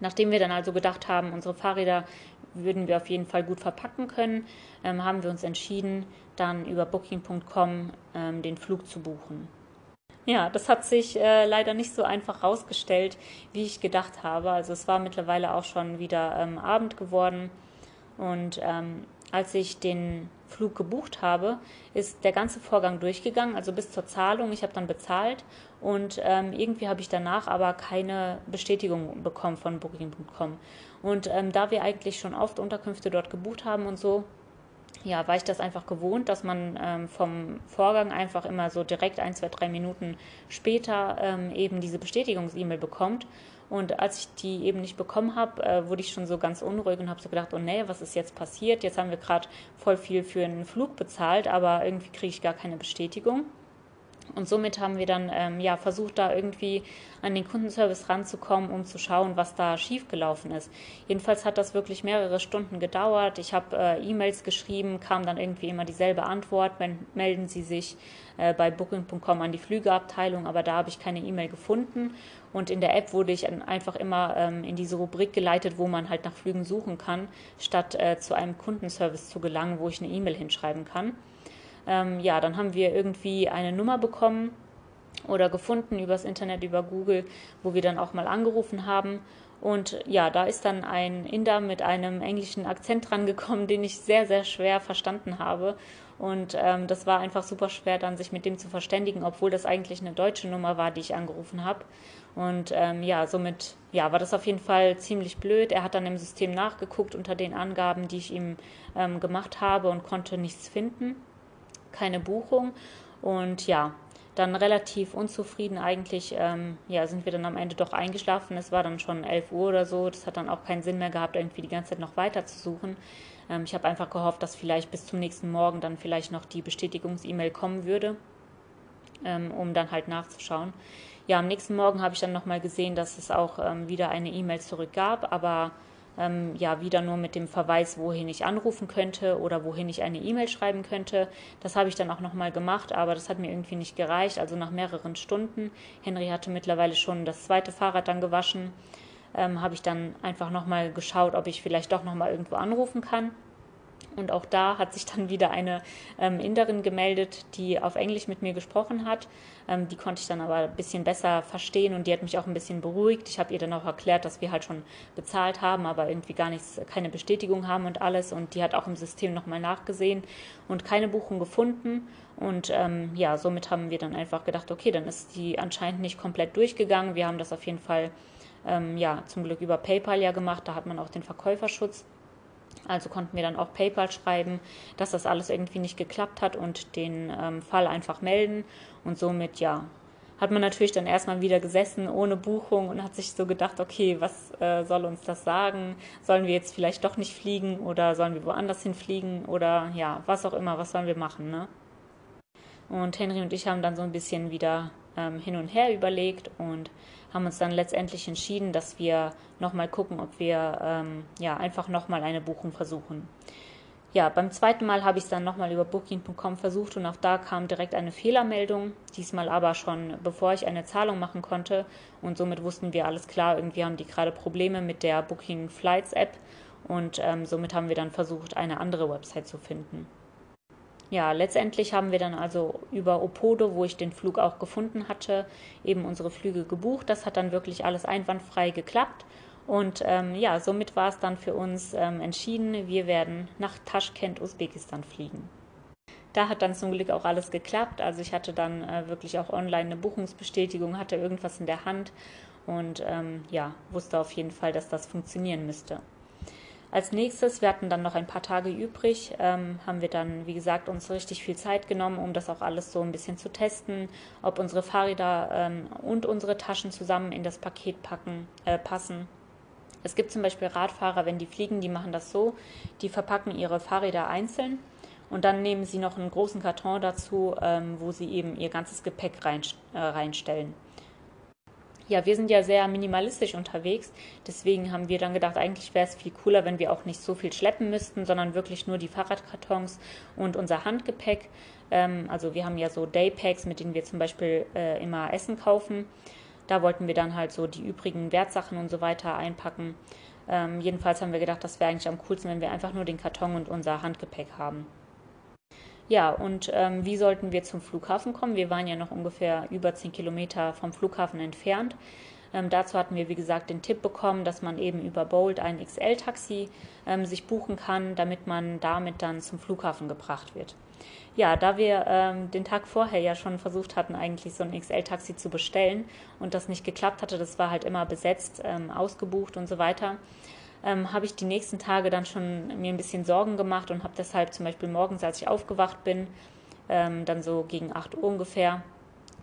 S1: Nachdem wir dann also gedacht haben, unsere Fahrräder würden wir auf jeden Fall gut verpacken können, ähm, haben wir uns entschieden, dann über Booking.com ähm, den Flug zu buchen. Ja, das hat sich äh, leider nicht so einfach herausgestellt, wie ich gedacht habe. Also es war mittlerweile auch schon wieder ähm, Abend geworden und ähm, als ich den Flug gebucht habe, ist der ganze Vorgang durchgegangen, also bis zur Zahlung. Ich habe dann bezahlt und ähm, irgendwie habe ich danach aber keine Bestätigung bekommen von Booking.com. Und ähm, da wir eigentlich schon oft Unterkünfte dort gebucht haben und so, ja, war ich das einfach gewohnt, dass man ähm, vom Vorgang einfach immer so direkt ein, zwei, drei Minuten später ähm, eben diese Bestätigungs-E-Mail bekommt. Und als ich die eben nicht bekommen habe, äh, wurde ich schon so ganz unruhig und habe so gedacht, oh nee, was ist jetzt passiert? Jetzt haben wir gerade voll viel für einen Flug bezahlt, aber irgendwie kriege ich gar keine Bestätigung. Und somit haben wir dann ähm, ja, versucht, da irgendwie an den Kundenservice ranzukommen, um zu schauen, was da schiefgelaufen ist. Jedenfalls hat das wirklich mehrere Stunden gedauert. Ich habe äh, E-Mails geschrieben, kam dann irgendwie immer dieselbe Antwort, wenn, melden Sie sich äh, bei Booking.com an die Flügeabteilung, aber da habe ich keine E-Mail gefunden. Und in der App wurde ich einfach immer ähm, in diese Rubrik geleitet, wo man halt nach Flügen suchen kann, statt äh, zu einem Kundenservice zu gelangen, wo ich eine E-Mail hinschreiben kann. Ähm, ja, dann haben wir irgendwie eine Nummer bekommen oder gefunden übers Internet, über Google, wo wir dann auch mal angerufen haben. Und ja, da ist dann ein Inder mit einem englischen Akzent dran gekommen, den ich sehr, sehr schwer verstanden habe. Und ähm, das war einfach super schwer, dann sich mit dem zu verständigen, obwohl das eigentlich eine deutsche Nummer war, die ich angerufen habe. Und ähm, ja, somit ja, war das auf jeden Fall ziemlich blöd. Er hat dann im System nachgeguckt unter den Angaben, die ich ihm ähm, gemacht habe und konnte nichts finden keine Buchung. Und ja, dann relativ unzufrieden eigentlich, ähm, ja, sind wir dann am Ende doch eingeschlafen. Es war dann schon 11 Uhr oder so. Das hat dann auch keinen Sinn mehr gehabt, irgendwie die ganze Zeit noch weiter zu suchen. Ähm, ich habe einfach gehofft, dass vielleicht bis zum nächsten Morgen dann vielleicht noch die Bestätigungs-E-Mail kommen würde, ähm, um dann halt nachzuschauen. Ja, am nächsten Morgen habe ich dann nochmal gesehen, dass es auch ähm, wieder eine E-Mail zurück gab, aber ähm, ja wieder nur mit dem Verweis, wohin ich anrufen könnte oder wohin ich eine E-Mail schreiben könnte. Das habe ich dann auch nochmal gemacht, aber das hat mir irgendwie nicht gereicht. Also nach mehreren Stunden, Henry hatte mittlerweile schon das zweite Fahrrad dann gewaschen, ähm, habe ich dann einfach nochmal geschaut, ob ich vielleicht doch nochmal irgendwo anrufen kann. Und auch da hat sich dann wieder eine ähm, Inderin gemeldet, die auf Englisch mit mir gesprochen hat. Ähm, die konnte ich dann aber ein bisschen besser verstehen und die hat mich auch ein bisschen beruhigt. Ich habe ihr dann auch erklärt, dass wir halt schon bezahlt haben, aber irgendwie gar nichts, keine Bestätigung haben und alles. Und die hat auch im System nochmal nachgesehen und keine Buchung gefunden. Und ähm, ja, somit haben wir dann einfach gedacht, okay, dann ist die anscheinend nicht komplett durchgegangen. Wir haben das auf jeden Fall ähm, ja zum Glück über PayPal ja gemacht. Da hat man auch den Verkäuferschutz. Also konnten wir dann auch PayPal schreiben, dass das alles irgendwie nicht geklappt hat und den ähm, Fall einfach melden. Und somit, ja, hat man natürlich dann erstmal wieder gesessen ohne Buchung und hat sich so gedacht, okay, was äh, soll uns das sagen? Sollen wir jetzt vielleicht doch nicht fliegen oder sollen wir woanders hinfliegen oder ja, was auch immer, was sollen wir machen, ne? Und Henry und ich haben dann so ein bisschen wieder ähm, hin und her überlegt und haben uns dann letztendlich entschieden, dass wir nochmal gucken, ob wir ähm, ja, einfach nochmal eine Buchung versuchen. Ja, beim zweiten Mal habe ich es dann nochmal über Booking.com versucht und auch da kam direkt eine Fehlermeldung, diesmal aber schon bevor ich eine Zahlung machen konnte und somit wussten wir alles klar, irgendwie haben die gerade Probleme mit der Booking Flights App und ähm, somit haben wir dann versucht, eine andere Website zu finden ja, letztendlich haben wir dann also über Opodo, wo ich den Flug auch gefunden hatte, eben unsere Flüge gebucht. Das hat dann wirklich alles einwandfrei geklappt. Und ähm, ja, somit war es dann für uns ähm, entschieden, wir werden nach Taschkent, Usbekistan fliegen. Da hat dann zum Glück auch alles geklappt. Also ich hatte dann äh, wirklich auch online eine Buchungsbestätigung, hatte irgendwas in der Hand und ähm, ja, wusste auf jeden Fall, dass das funktionieren müsste. Als nächstes, wir hatten dann noch ein paar Tage übrig, ähm, haben wir dann, wie gesagt, uns richtig viel Zeit genommen, um das auch alles so ein bisschen zu testen, ob unsere Fahrräder ähm, und unsere Taschen zusammen in das Paket packen, äh, passen. Es gibt zum Beispiel Radfahrer, wenn die fliegen, die machen das so, die verpacken ihre Fahrräder einzeln und dann nehmen sie noch einen großen Karton dazu, ähm, wo sie eben ihr ganzes Gepäck rein, äh, reinstellen ja, wir sind ja sehr minimalistisch unterwegs. Deswegen haben wir dann gedacht, eigentlich wäre es viel cooler, wenn wir auch nicht so viel schleppen müssten, sondern wirklich nur die Fahrradkartons und unser Handgepäck. Ähm, also wir haben ja so Daypacks, mit denen wir zum Beispiel äh, immer Essen kaufen. Da wollten wir dann halt so die übrigen Wertsachen und so weiter einpacken. Ähm, jedenfalls haben wir gedacht, das wäre eigentlich am coolsten, wenn wir einfach nur den Karton und unser Handgepäck haben. Ja, und ähm, wie sollten wir zum Flughafen kommen? Wir waren ja noch ungefähr über 10 Kilometer vom Flughafen entfernt. Ähm, dazu hatten wir, wie gesagt, den Tipp bekommen, dass man eben über Bolt ein XL-Taxi ähm, sich buchen kann, damit man damit dann zum Flughafen gebracht wird. Ja, da wir ähm, den Tag vorher ja schon versucht hatten, eigentlich so ein XL-Taxi zu bestellen und das nicht geklappt hatte, das war halt immer besetzt, ähm, ausgebucht und so weiter, ähm, habe ich die nächsten Tage dann schon mir ein bisschen Sorgen gemacht und habe deshalb zum Beispiel morgens, als ich aufgewacht bin, ähm, dann so gegen 8 Uhr ungefähr,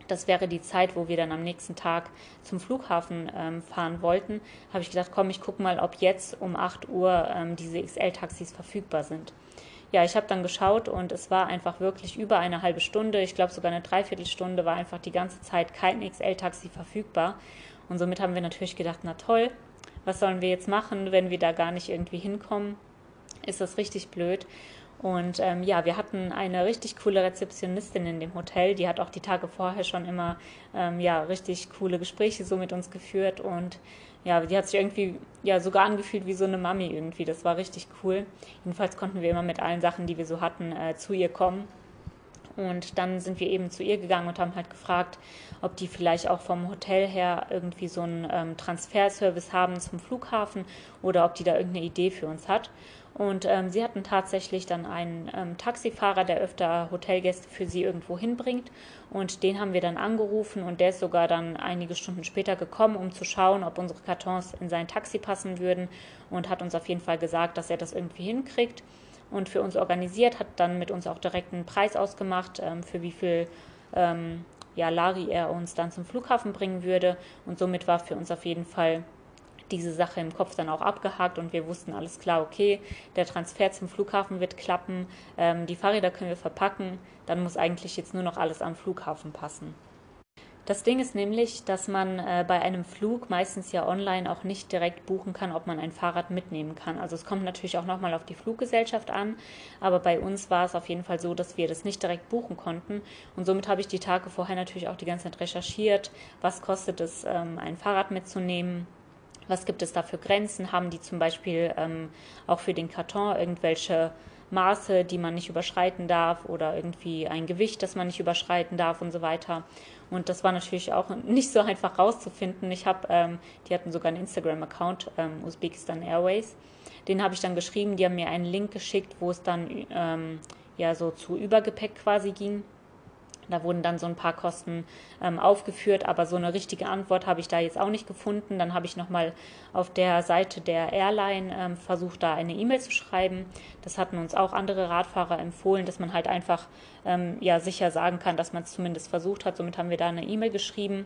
S1: das wäre die Zeit, wo wir dann am nächsten Tag zum Flughafen ähm, fahren wollten, habe ich gedacht, komm, ich gucke mal, ob jetzt um 8 Uhr ähm, diese XL-Taxis verfügbar sind. Ja, ich habe dann geschaut und es war einfach wirklich über eine halbe Stunde, ich glaube sogar eine Dreiviertelstunde, war einfach die ganze Zeit kein XL-Taxi verfügbar. Und somit haben wir natürlich gedacht, na toll, was sollen wir jetzt machen, wenn wir da gar nicht irgendwie hinkommen? Ist das richtig blöd? Und ähm, ja, wir hatten eine richtig coole Rezeptionistin in dem Hotel. Die hat auch die Tage vorher schon immer ähm, ja, richtig coole Gespräche so mit uns geführt. Und ja, die hat sich irgendwie ja sogar angefühlt wie so eine Mami irgendwie. Das war richtig cool. Jedenfalls konnten wir immer mit allen Sachen, die wir so hatten, äh, zu ihr kommen. Und dann sind wir eben zu ihr gegangen und haben halt gefragt, ob die vielleicht auch vom Hotel her irgendwie so einen ähm, Transferservice haben zum Flughafen oder ob die da irgendeine Idee für uns hat. Und ähm, sie hatten tatsächlich dann einen ähm, Taxifahrer, der öfter Hotelgäste für sie irgendwo hinbringt. Und den haben wir dann angerufen und der ist sogar dann einige Stunden später gekommen, um zu schauen, ob unsere Kartons in sein Taxi passen würden und hat uns auf jeden Fall gesagt, dass er das irgendwie hinkriegt und für uns organisiert, hat dann mit uns auch direkt einen Preis ausgemacht, ähm, für wie viel ähm, ja, Lari er uns dann zum Flughafen bringen würde. Und somit war für uns auf jeden Fall diese Sache im Kopf dann auch abgehakt und wir wussten alles klar, okay, der Transfer zum Flughafen wird klappen, ähm, die Fahrräder können wir verpacken, dann muss eigentlich jetzt nur noch alles am Flughafen passen. Das Ding ist nämlich, dass man äh, bei einem Flug meistens ja online auch nicht direkt buchen kann, ob man ein Fahrrad mitnehmen kann. Also es kommt natürlich auch nochmal auf die Fluggesellschaft an, aber bei uns war es auf jeden Fall so, dass wir das nicht direkt buchen konnten. Und somit habe ich die Tage vorher natürlich auch die ganze Zeit recherchiert, was kostet es, ähm, ein Fahrrad mitzunehmen. Was gibt es da für Grenzen? Haben die zum Beispiel ähm, auch für den Karton irgendwelche Maße, die man nicht überschreiten darf oder irgendwie ein Gewicht, das man nicht überschreiten darf und so weiter. Und das war natürlich auch nicht so einfach rauszufinden. Ich habe, ähm, die hatten sogar einen Instagram-Account, ähm, Usbekistan Airways. Den habe ich dann geschrieben. Die haben mir einen Link geschickt, wo es dann ähm, ja so zu Übergepäck quasi ging. Da wurden dann so ein paar Kosten ähm, aufgeführt, aber so eine richtige Antwort habe ich da jetzt auch nicht gefunden. Dann habe ich nochmal auf der Seite der Airline ähm, versucht, da eine E-Mail zu schreiben. Das hatten uns auch andere Radfahrer empfohlen, dass man halt einfach ähm, ja, sicher sagen kann, dass man es zumindest versucht hat. Somit haben wir da eine E-Mail geschrieben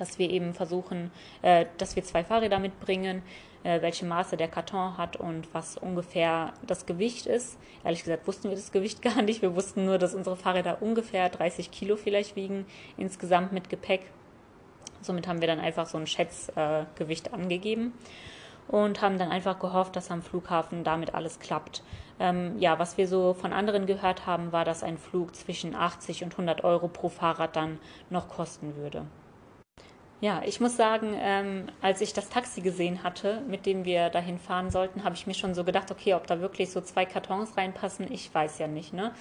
S1: dass wir eben versuchen, äh, dass wir zwei Fahrräder mitbringen, äh, welche Maße der Karton hat und was ungefähr das Gewicht ist. Ehrlich gesagt wussten wir das Gewicht gar nicht. Wir wussten nur, dass unsere Fahrräder ungefähr 30 Kilo vielleicht wiegen, insgesamt mit Gepäck. Somit haben wir dann einfach so ein Schätzgewicht äh, angegeben und haben dann einfach gehofft, dass am Flughafen damit alles klappt. Ähm, ja, was wir so von anderen gehört haben, war, dass ein Flug zwischen 80 und 100 Euro pro Fahrrad dann noch kosten würde. Ja, ich muss sagen, ähm, als ich das Taxi gesehen hatte, mit dem wir dahin fahren sollten, habe ich mir schon so gedacht, okay, ob da wirklich so zwei Kartons reinpassen, ich weiß ja nicht. Ne?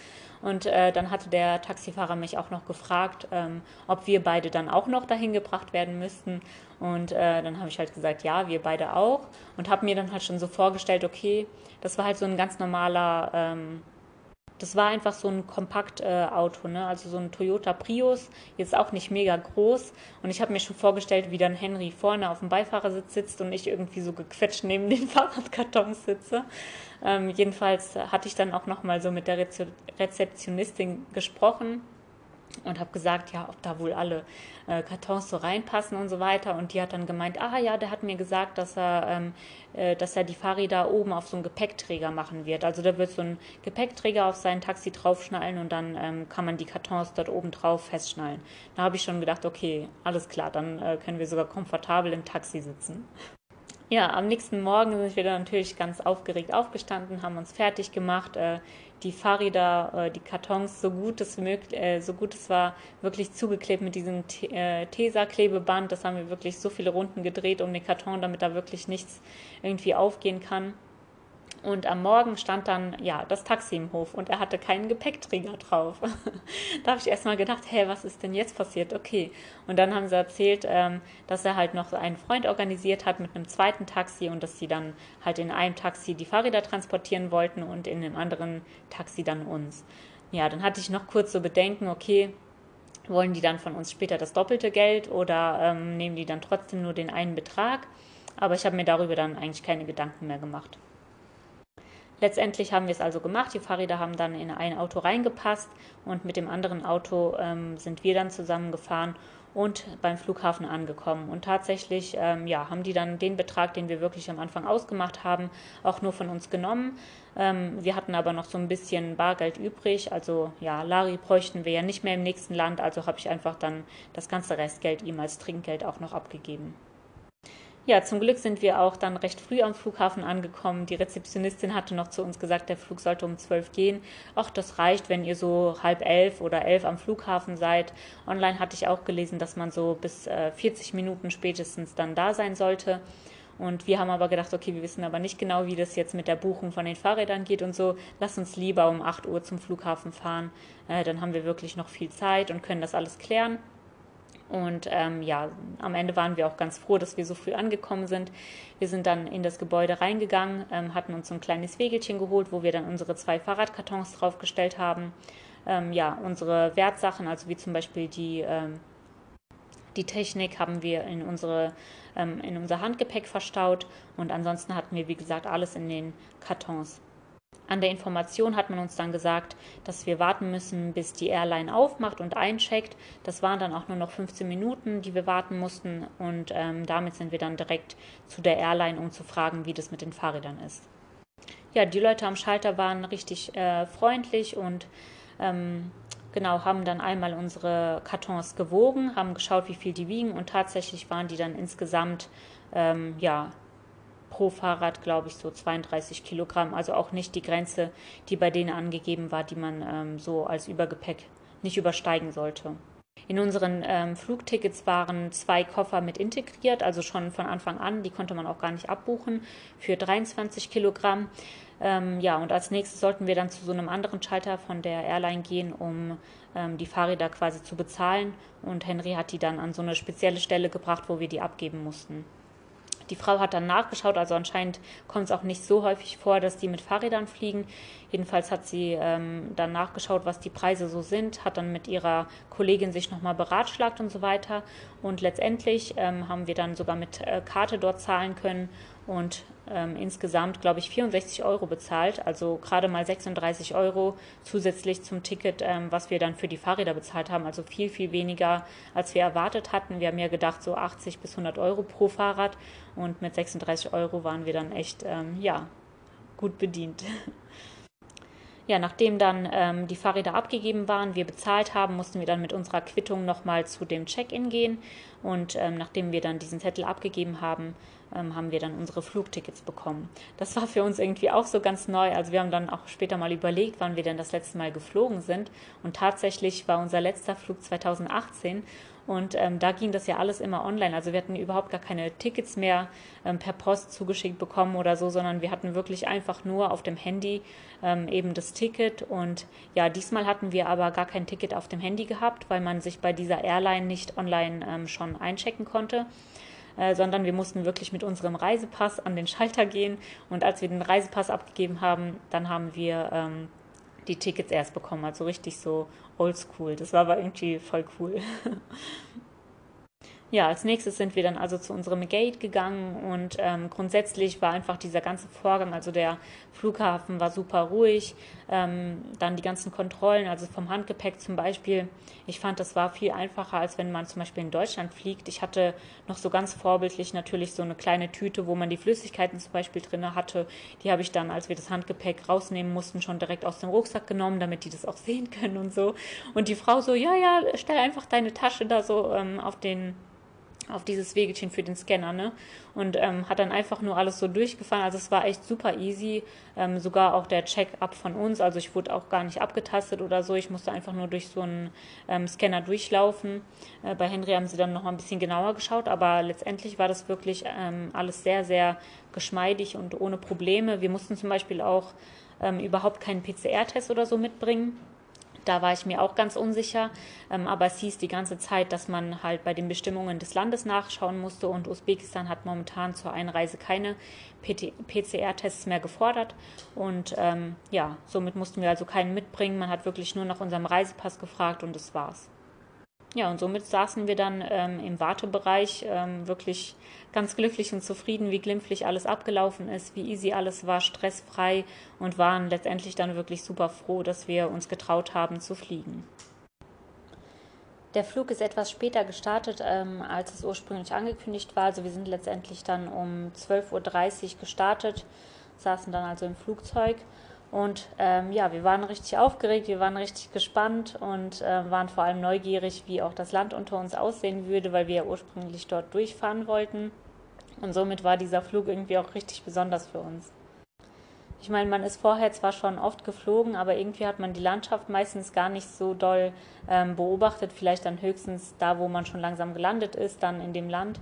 S1: Und äh, dann hatte der Taxifahrer mich auch noch gefragt, ähm, ob wir beide dann auch noch dahin gebracht werden müssten. Und äh, dann habe ich halt gesagt, ja, wir beide auch. Und habe mir dann halt schon so vorgestellt, okay, das war halt so ein ganz normaler ähm, das war einfach so ein Kompaktauto, äh, ne? also so ein Toyota Prius, jetzt auch nicht mega groß. Und ich habe mir schon vorgestellt, wie dann Henry vorne auf dem Beifahrersitz sitzt und ich irgendwie so gequetscht neben den Fahrradkartons sitze. Ähm, jedenfalls hatte ich dann auch nochmal so mit der Rezeptionistin gesprochen und habe gesagt, ja, ob da wohl alle äh, Kartons so reinpassen und so weiter. Und die hat dann gemeint, ah ja, der hat mir gesagt, dass er, ähm, äh, dass er die Fahrräder oben auf so einen Gepäckträger machen wird. Also da wird so ein Gepäckträger auf sein Taxi draufschnallen und dann ähm, kann man die Kartons dort oben drauf festschnallen. Da habe ich schon gedacht, okay, alles klar, dann äh, können wir sogar komfortabel im Taxi sitzen. Ja, am nächsten Morgen sind wir dann natürlich ganz aufgeregt aufgestanden, haben uns fertig gemacht, äh, die Fahrräder, äh, die Kartons so gut es möglich, äh, so gut es war, wirklich zugeklebt mit diesem äh, Tesa-Klebeband. Das haben wir wirklich so viele Runden gedreht um den Karton, damit da wirklich nichts irgendwie aufgehen kann. Und am Morgen stand dann ja das Taxi im Hof und er hatte keinen Gepäckträger drauf. da habe ich erstmal gedacht, hä, was ist denn jetzt passiert? Okay. Und dann haben sie erzählt, ähm, dass er halt noch einen Freund organisiert hat mit einem zweiten Taxi und dass sie dann halt in einem Taxi die Fahrräder transportieren wollten und in dem anderen Taxi dann uns. Ja, dann hatte ich noch kurz so Bedenken, okay, wollen die dann von uns später das doppelte Geld oder ähm, nehmen die dann trotzdem nur den einen Betrag? Aber ich habe mir darüber dann eigentlich keine Gedanken mehr gemacht. Letztendlich haben wir es also gemacht. Die Fahrräder haben dann in ein Auto reingepasst und mit dem anderen Auto ähm, sind wir dann zusammengefahren und beim Flughafen angekommen. Und tatsächlich ähm, ja, haben die dann den Betrag, den wir wirklich am Anfang ausgemacht haben, auch nur von uns genommen. Ähm, wir hatten aber noch so ein bisschen Bargeld übrig. Also ja, Lari bräuchten wir ja nicht mehr im nächsten Land. Also habe ich einfach dann das ganze Restgeld ihm als Trinkgeld auch noch abgegeben. Ja, zum Glück sind wir auch dann recht früh am Flughafen angekommen. Die Rezeptionistin hatte noch zu uns gesagt, der Flug sollte um zwölf gehen. Ach, das reicht, wenn ihr so halb elf oder elf am Flughafen seid. Online hatte ich auch gelesen, dass man so bis äh, 40 Minuten spätestens dann da sein sollte. Und wir haben aber gedacht, okay, wir wissen aber nicht genau, wie das jetzt mit der Buchung von den Fahrrädern geht und so. Lass uns lieber um 8 Uhr zum Flughafen fahren. Äh, dann haben wir wirklich noch viel Zeit und können das alles klären. Und ähm, ja, am Ende waren wir auch ganz froh, dass wir so früh angekommen sind. Wir sind dann in das Gebäude reingegangen, ähm, hatten uns so ein kleines Wegelchen geholt, wo wir dann unsere zwei Fahrradkartons draufgestellt haben. Ähm, ja, unsere Wertsachen, also wie zum Beispiel die, ähm, die Technik, haben wir in, unsere, ähm, in unser Handgepäck verstaut. Und ansonsten hatten wir, wie gesagt, alles in den Kartons. An der Information hat man uns dann gesagt, dass wir warten müssen, bis die Airline aufmacht und eincheckt. Das waren dann auch nur noch 15 Minuten, die wir warten mussten. Und ähm, damit sind wir dann direkt zu der Airline, um zu fragen, wie das mit den Fahrrädern ist. Ja, die Leute am Schalter waren richtig äh, freundlich und ähm, genau haben dann einmal unsere Kartons gewogen, haben geschaut, wie viel die wiegen und tatsächlich waren die dann insgesamt ähm, ja pro Fahrrad, glaube ich, so 32 Kilogramm. Also auch nicht die Grenze, die bei denen angegeben war, die man ähm, so als Übergepäck nicht übersteigen sollte. In unseren ähm, Flugtickets waren zwei Koffer mit integriert, also schon von Anfang an. Die konnte man auch gar nicht abbuchen für 23 Kilogramm. Ähm, ja, und als nächstes sollten wir dann zu so einem anderen Schalter von der Airline gehen, um ähm, die Fahrräder quasi zu bezahlen. Und Henry hat die dann an so eine spezielle Stelle gebracht, wo wir die abgeben mussten. Die Frau hat dann nachgeschaut, also anscheinend kommt es auch nicht so häufig vor, dass die mit Fahrrädern fliegen. Jedenfalls hat sie ähm, dann nachgeschaut, was die Preise so sind, hat dann mit ihrer Kollegin sich nochmal beratschlagt und so weiter. Und letztendlich ähm, haben wir dann sogar mit äh, Karte dort zahlen können und ähm, insgesamt, glaube ich, 64 Euro bezahlt, also gerade mal 36 Euro zusätzlich zum Ticket, ähm, was wir dann für die Fahrräder bezahlt haben, also viel, viel weniger, als wir erwartet hatten. Wir haben ja gedacht, so 80 bis 100 Euro pro Fahrrad und mit 36 Euro waren wir dann echt, ähm, ja, gut bedient. Ja, nachdem dann ähm, die Fahrräder abgegeben waren, wir bezahlt haben, mussten wir dann mit unserer Quittung nochmal zu dem Check-in gehen. Und ähm, nachdem wir dann diesen Zettel abgegeben haben, ähm, haben wir dann unsere Flugtickets bekommen. Das war für uns irgendwie auch so ganz neu. Also wir haben dann auch später mal überlegt, wann wir denn das letzte Mal geflogen sind. Und tatsächlich war unser letzter Flug 2018. Und ähm, da ging das ja alles immer online. Also wir hatten überhaupt gar keine Tickets mehr ähm, per Post zugeschickt bekommen oder so, sondern wir hatten wirklich einfach nur auf dem Handy ähm, eben das Ticket. Und ja, diesmal hatten wir aber gar kein Ticket auf dem Handy gehabt, weil man sich bei dieser Airline nicht online ähm, schon einchecken konnte. Äh, sondern wir mussten wirklich mit unserem Reisepass an den Schalter gehen. Und als wir den Reisepass abgegeben haben, dann haben wir ähm, die Tickets erst bekommen. Also richtig so oldschool. Das war aber irgendwie voll cool. Ja, als nächstes sind wir dann also zu unserem Gate gegangen und ähm, grundsätzlich war einfach dieser ganze Vorgang, also der Flughafen war super ruhig, ähm, dann die ganzen Kontrollen, also vom Handgepäck zum Beispiel. Ich fand, das war viel einfacher, als wenn man zum Beispiel in Deutschland fliegt. Ich hatte noch so ganz vorbildlich natürlich so eine kleine Tüte, wo man die Flüssigkeiten zum Beispiel drin hatte. Die habe ich dann, als wir das Handgepäck rausnehmen mussten, schon direkt aus dem Rucksack genommen, damit die das auch sehen können und so. Und die Frau so, ja, ja, stell einfach deine Tasche da so ähm, auf den auf dieses Wegelchen für den Scanner, ne? Und ähm, hat dann einfach nur alles so durchgefahren. Also es war echt super easy. Ähm, sogar auch der Check-up von uns. Also ich wurde auch gar nicht abgetastet oder so. Ich musste einfach nur durch so einen ähm, Scanner durchlaufen. Äh, bei Henry haben sie dann noch mal ein bisschen genauer geschaut, aber letztendlich war das wirklich ähm, alles sehr, sehr geschmeidig und ohne Probleme. Wir mussten zum Beispiel auch ähm, überhaupt keinen PCR-Test oder so mitbringen da war ich mir auch ganz unsicher. Ähm, aber es hieß die ganze Zeit, dass man halt bei den Bestimmungen des Landes nachschauen musste und Usbekistan hat momentan zur Einreise keine PCR-Tests mehr gefordert. Und ähm, ja, somit mussten wir also keinen mitbringen. Man hat wirklich nur nach unserem Reisepass gefragt und das war's. Ja, und somit saßen wir dann ähm, im Wartebereich ähm, wirklich ganz glücklich und zufrieden, wie glimpflich alles abgelaufen ist, wie easy alles war, stressfrei und waren letztendlich dann wirklich super froh, dass wir uns getraut haben zu fliegen. Der Flug ist etwas später gestartet, ähm, als es ursprünglich angekündigt war. Also wir sind letztendlich dann um 12.30 Uhr gestartet, saßen dann also im Flugzeug und ähm, ja, wir waren richtig aufgeregt, wir waren richtig gespannt und äh, waren vor allem neugierig, wie auch das Land unter uns aussehen würde, weil wir ja ursprünglich dort durchfahren wollten. Und somit war dieser Flug irgendwie auch richtig besonders für uns. Ich meine, man ist vorher zwar schon oft geflogen, aber irgendwie hat man die Landschaft meistens gar nicht so doll ähm, beobachtet, vielleicht dann höchstens da, wo man schon langsam gelandet ist, dann in dem Land.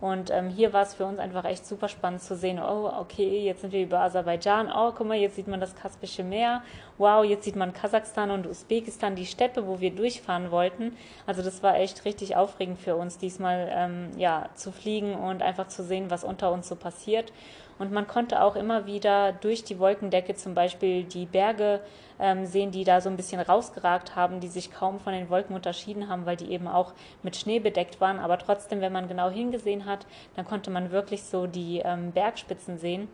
S1: Und ähm, hier war es für uns einfach echt super spannend zu sehen, oh, okay, jetzt sind wir über Aserbaidschan, oh, guck mal, jetzt sieht man das Kaspische Meer, wow, jetzt sieht man Kasachstan und Usbekistan, die Steppe, wo wir durchfahren wollten. Also das war echt richtig aufregend für uns, diesmal ähm, ja, zu fliegen und einfach zu sehen, was unter uns so passiert. Und man konnte auch immer wieder durch die Wolkendecke zum Beispiel die Berge ähm, sehen, die da so ein bisschen rausgeragt haben, die sich kaum von den Wolken unterschieden haben, weil die eben auch mit Schnee bedeckt waren. Aber trotzdem, wenn man genau hingesehen hat, dann konnte man wirklich so die ähm, Bergspitzen sehen.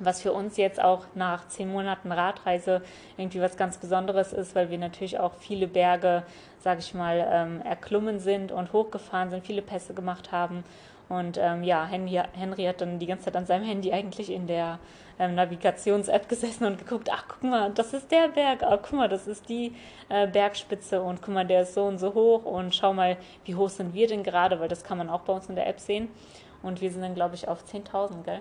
S1: was für uns jetzt auch nach zehn Monaten Radreise irgendwie was ganz Besonderes ist, weil wir natürlich auch viele Berge, sage ich mal, ähm, erklommen sind und hochgefahren sind, viele Pässe gemacht haben. Und ähm, ja, Henry, Henry, hat dann die ganze Zeit an seinem Handy eigentlich in der ähm, Navigations-App gesessen und geguckt, ach guck mal, das ist der Berg, ach guck mal, das ist die äh, Bergspitze und guck mal, der ist so und so hoch und schau mal, wie hoch sind wir denn gerade, weil das kann man auch bei uns in der App sehen. Und wir sind dann, glaube ich, auf 10.000, gell?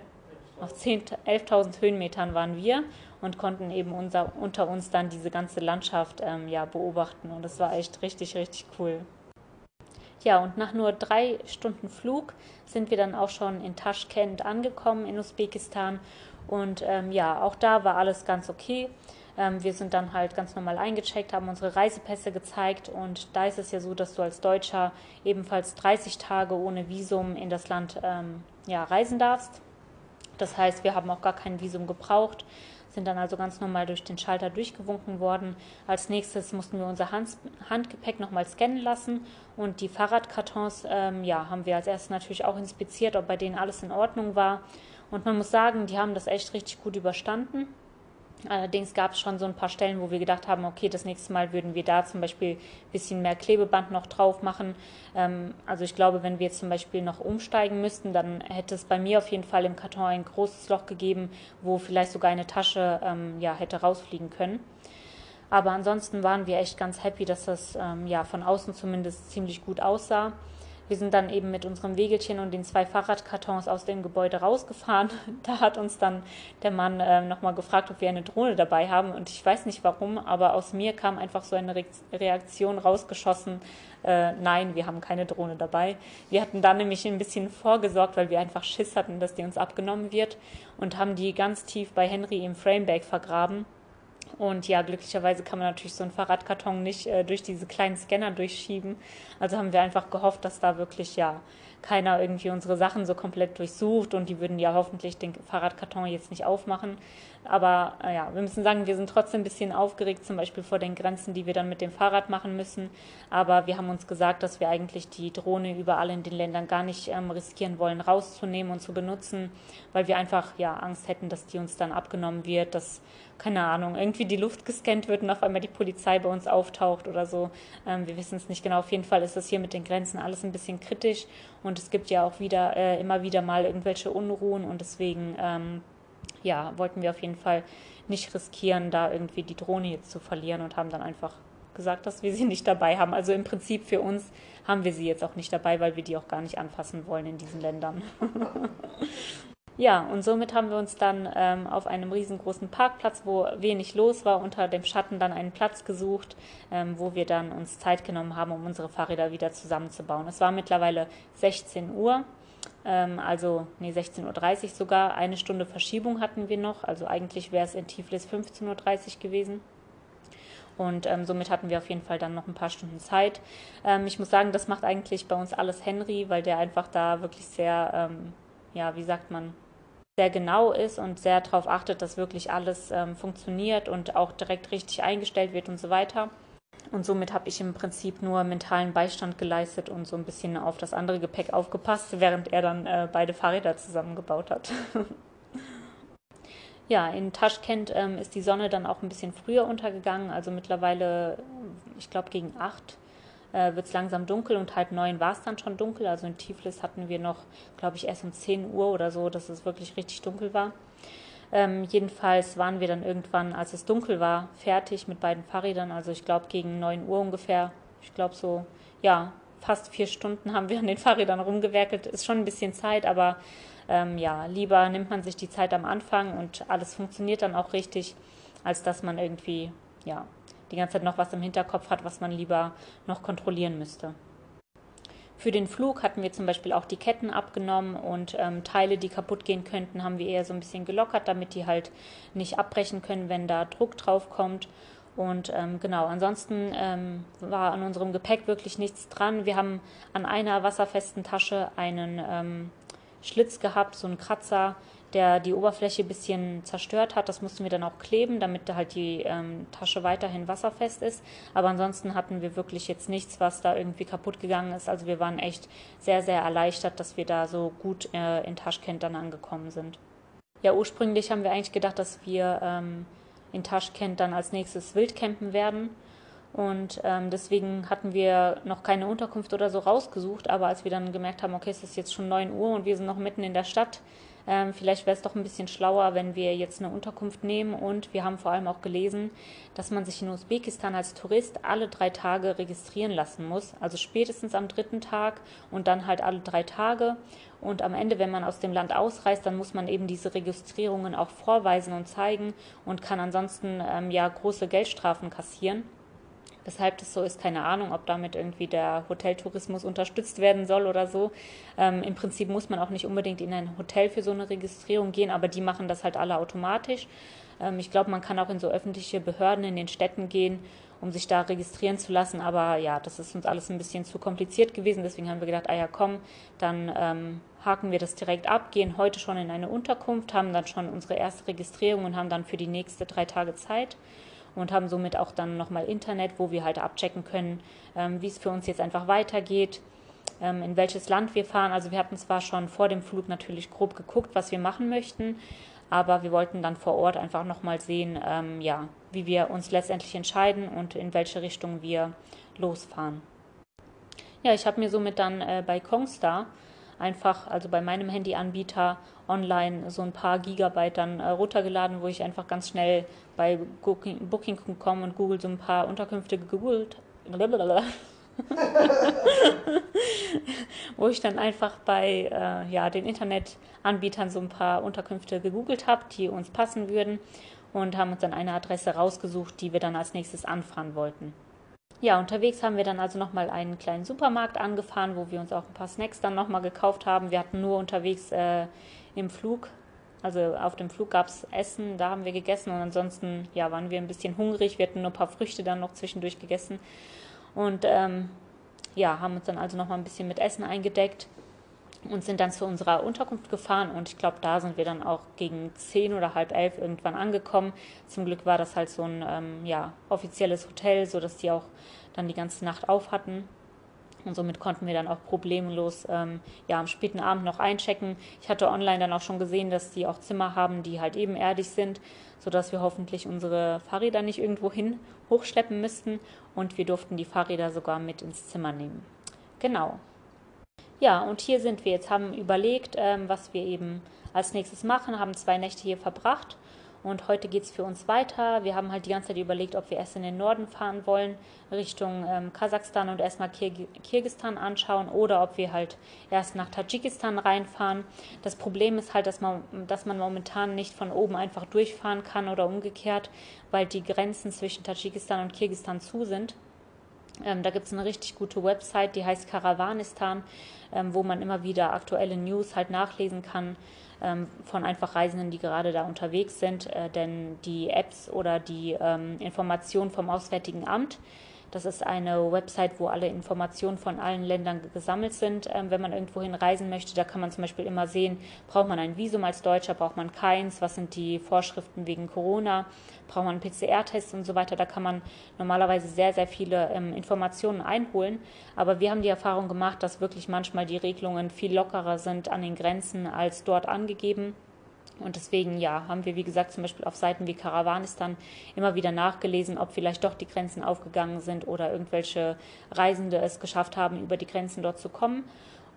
S1: Auf 11.000 Höhenmetern waren wir und konnten eben unser, unter uns dann diese ganze Landschaft ähm, ja, beobachten. Und das war echt richtig, richtig cool. Ja, und nach nur drei Stunden Flug sind wir dann auch schon in Taschkent angekommen in Usbekistan. Und ähm, ja, auch da war alles ganz okay. Ähm, wir sind dann halt ganz normal eingecheckt, haben unsere Reisepässe gezeigt und da ist es ja so, dass du als Deutscher ebenfalls 30 Tage ohne Visum in das Land ähm, ja, reisen darfst. Das heißt, wir haben auch gar kein Visum gebraucht, sind dann also ganz normal durch den Schalter durchgewunken worden. Als nächstes mussten wir unser Hand Handgepäck nochmal scannen lassen und die Fahrradkartons ähm, ja, haben wir als erstes natürlich auch inspiziert, ob bei denen alles in Ordnung war. Und man muss sagen, die haben das echt richtig gut überstanden. Allerdings gab es schon so ein paar Stellen, wo wir gedacht haben, okay, das nächste Mal würden wir da zum Beispiel ein bisschen mehr Klebeband noch drauf machen. Ähm, also ich glaube, wenn wir jetzt zum Beispiel noch umsteigen müssten, dann hätte es bei mir auf jeden Fall im Karton ein großes Loch gegeben, wo vielleicht sogar eine Tasche ähm, ja, hätte rausfliegen können. Aber ansonsten waren wir echt ganz happy, dass das ähm, ja von außen zumindest ziemlich gut aussah. Wir sind dann eben mit unserem Wegelchen und den zwei Fahrradkartons aus dem Gebäude rausgefahren. Da hat uns dann der Mann äh, nochmal gefragt, ob wir eine Drohne dabei haben. Und ich weiß nicht warum, aber aus mir kam einfach so eine Re Reaktion rausgeschossen. Äh, nein, wir haben keine Drohne dabei. Wir hatten da nämlich ein bisschen vorgesorgt, weil wir einfach Schiss hatten, dass die uns abgenommen wird und haben die ganz tief bei Henry im Framebag vergraben. Und ja, glücklicherweise kann man natürlich so einen Fahrradkarton nicht äh, durch diese kleinen Scanner durchschieben. Also haben wir einfach gehofft, dass da wirklich ja keiner irgendwie unsere Sachen so komplett durchsucht und die würden ja hoffentlich den Fahrradkarton jetzt nicht aufmachen. Aber äh, ja, wir müssen sagen, wir sind trotzdem ein bisschen aufgeregt, zum Beispiel vor den Grenzen, die wir dann mit dem Fahrrad machen müssen. Aber wir haben uns gesagt, dass wir eigentlich die Drohne überall in den Ländern gar nicht ähm, riskieren wollen, rauszunehmen und zu benutzen, weil wir einfach ja Angst hätten, dass die uns dann abgenommen wird, dass keine Ahnung, irgendwie die Luft gescannt wird und auf einmal die Polizei bei uns auftaucht oder so. Ähm, wir wissen es nicht genau. Auf jeden Fall ist das hier mit den Grenzen alles ein bisschen kritisch und es gibt ja auch wieder äh, immer wieder mal irgendwelche Unruhen und deswegen ähm, ja, wollten wir auf jeden Fall nicht riskieren, da irgendwie die Drohne jetzt zu verlieren und haben dann einfach gesagt, dass wir sie nicht dabei haben. Also im Prinzip für uns haben wir sie jetzt auch nicht dabei, weil wir die auch gar nicht anfassen wollen in diesen Ländern. ja, und somit haben wir uns dann ähm, auf einem riesengroßen Parkplatz, wo wenig los war, unter dem Schatten dann einen Platz gesucht, ähm, wo wir dann uns Zeit genommen haben, um unsere Fahrräder wieder zusammenzubauen. Es war mittlerweile 16 Uhr ähm, also nee, 16.30 Uhr sogar. Eine Stunde Verschiebung hatten wir noch. Also eigentlich wäre es in Tiflis 15.30 Uhr gewesen. Und ähm, somit hatten wir auf jeden Fall dann noch ein paar Stunden Zeit. Ähm, ich muss sagen, das macht eigentlich bei uns alles Henry, weil der einfach da wirklich sehr, ähm, ja, wie sagt man, sehr genau ist und sehr darauf achtet, dass wirklich alles ähm, funktioniert und auch direkt richtig eingestellt wird und so weiter. Und somit habe ich im Prinzip nur mentalen Beistand geleistet und so ein bisschen auf das andere Gepäck aufgepasst, während er dann äh, beide Fahrräder zusammengebaut hat. ja, in Taschkent ähm, ist die Sonne dann auch ein bisschen früher untergegangen. Also mittlerweile, ich glaube gegen acht äh, wird es langsam dunkel und halb neun war es dann schon dunkel. Also in Tiflis hatten wir noch, glaube ich, erst um 10 Uhr oder so, dass es wirklich richtig dunkel war. Ähm, jedenfalls waren wir dann irgendwann, als es dunkel war, fertig mit beiden Fahrrädern. Also ich glaube gegen 9 Uhr ungefähr. Ich glaube so, ja, fast vier Stunden haben wir an den Fahrrädern rumgewerkelt. Ist schon ein bisschen Zeit, aber ähm, ja, lieber nimmt man sich die Zeit am Anfang und alles funktioniert dann auch richtig, als dass man irgendwie, ja, die ganze Zeit noch was im Hinterkopf hat, was man lieber noch kontrollieren müsste. Für den Flug hatten wir zum Beispiel auch die Ketten abgenommen und ähm, Teile, die kaputt gehen könnten, haben wir eher so ein bisschen gelockert, damit die halt nicht abbrechen können, wenn da Druck drauf kommt. Und ähm, genau, ansonsten ähm, war an unserem Gepäck wirklich nichts dran. Wir haben an einer wasserfesten Tasche einen ähm, Schlitz gehabt, so einen Kratzer, der die Oberfläche ein bisschen zerstört hat. Das mussten wir dann auch kleben, damit halt die ähm, Tasche weiterhin wasserfest ist. Aber ansonsten hatten wir wirklich jetzt nichts, was da irgendwie kaputt gegangen ist. Also wir waren echt sehr, sehr erleichtert, dass wir da so gut äh, in Taschkent dann angekommen sind. Ja, ursprünglich haben wir eigentlich gedacht, dass wir ähm, in Taschkent dann als nächstes Wildcampen werden. Und ähm, deswegen hatten wir noch keine Unterkunft oder so rausgesucht. Aber als wir dann gemerkt haben, okay, es ist jetzt schon 9 Uhr und wir sind noch mitten in der Stadt, ähm, vielleicht wäre es doch ein bisschen schlauer, wenn wir jetzt eine Unterkunft nehmen. Und wir haben vor allem auch gelesen, dass man sich in Usbekistan als Tourist alle drei Tage registrieren lassen muss. Also spätestens am dritten Tag und dann halt alle drei Tage. Und am Ende, wenn man aus dem Land ausreist, dann muss man eben diese Registrierungen auch vorweisen und zeigen und kann ansonsten ähm, ja große Geldstrafen kassieren. Weshalb das so ist, keine Ahnung, ob damit irgendwie der Hoteltourismus unterstützt werden soll oder so. Ähm, Im Prinzip muss man auch nicht unbedingt in ein Hotel für so eine Registrierung gehen, aber die machen das halt alle automatisch. Ähm, ich glaube, man kann auch in so öffentliche Behörden in den Städten gehen, um sich da registrieren zu lassen. Aber ja, das ist uns alles ein bisschen zu kompliziert gewesen. Deswegen haben wir gedacht, ah ja, komm, dann ähm, haken wir das direkt ab, gehen heute schon in eine Unterkunft, haben dann schon unsere erste Registrierung und haben dann für die nächste drei Tage Zeit und haben somit auch dann nochmal Internet, wo wir halt abchecken können, ähm, wie es für uns jetzt einfach weitergeht, ähm, in welches Land wir fahren. Also wir hatten zwar schon vor dem Flug natürlich grob geguckt, was wir machen möchten, aber wir wollten dann vor Ort einfach nochmal sehen, ähm, ja, wie wir uns letztendlich entscheiden und in welche Richtung wir losfahren. Ja, ich habe mir somit dann äh, bei Kongstar einfach, also bei meinem Handyanbieter online so ein paar Gigabyte dann äh, runtergeladen, wo ich einfach ganz schnell bei Booking.com und Google so ein paar Unterkünfte gegoogelt. wo ich dann einfach bei äh, ja, den Internetanbietern so ein paar Unterkünfte gegoogelt habe, die uns passen würden und haben uns dann eine Adresse rausgesucht, die wir dann als nächstes anfahren wollten. Ja, unterwegs haben wir dann also nochmal einen kleinen Supermarkt angefahren, wo wir uns auch ein paar Snacks dann nochmal gekauft haben. Wir hatten nur unterwegs äh, im Flug, also auf dem Flug gab es Essen, da haben wir gegessen und ansonsten ja, waren wir ein bisschen hungrig. Wir hatten nur ein paar Früchte dann noch zwischendurch gegessen und ähm, ja, haben uns dann also nochmal ein bisschen mit Essen eingedeckt und sind dann zu unserer Unterkunft gefahren und ich glaube, da sind wir dann auch gegen zehn oder halb elf irgendwann angekommen. Zum Glück war das halt so ein ähm, ja, offizielles Hotel, sodass die auch dann die ganze Nacht auf hatten. Und somit konnten wir dann auch problemlos ähm, ja, am späten Abend noch einchecken. Ich hatte online dann auch schon gesehen, dass die auch Zimmer haben, die halt ebenerdig sind, sodass wir hoffentlich unsere Fahrräder nicht irgendwo hin hochschleppen müssten. Und wir durften die Fahrräder sogar mit ins Zimmer nehmen. Genau, ja, und hier sind wir jetzt, haben überlegt, ähm, was wir eben als nächstes machen, haben zwei Nächte hier verbracht und heute geht es für uns weiter. Wir haben halt die ganze Zeit überlegt, ob wir erst in den Norden fahren wollen, Richtung ähm, Kasachstan und erstmal Kir Kirgistan anschauen oder ob wir halt erst nach Tadschikistan reinfahren. Das Problem ist halt, dass man, dass man momentan nicht von oben einfach durchfahren kann oder umgekehrt, weil die Grenzen zwischen Tadschikistan und Kirgistan zu sind. Ähm, da gibt es eine richtig gute Website, die heißt Karawanistan, ähm, wo man immer wieder aktuelle News halt nachlesen kann ähm, von einfach Reisenden, die gerade da unterwegs sind. Äh, denn die Apps oder die ähm, Informationen vom Auswärtigen Amt das ist eine Website, wo alle Informationen von allen Ländern gesammelt sind. Ähm, wenn man irgendwohin reisen möchte, da kann man zum Beispiel immer sehen, braucht man ein Visum als Deutscher, braucht man keins, was sind die Vorschriften wegen Corona, braucht man einen PCR-Test und so weiter. Da kann man normalerweise sehr, sehr viele ähm, Informationen einholen. Aber wir haben die Erfahrung gemacht, dass wirklich manchmal die Regelungen viel lockerer sind an den Grenzen als dort angegeben. Und deswegen, ja, haben wir, wie gesagt, zum Beispiel auf Seiten wie Karawanistan immer wieder nachgelesen, ob vielleicht doch die Grenzen aufgegangen sind oder irgendwelche Reisende es geschafft haben, über die Grenzen dort zu kommen.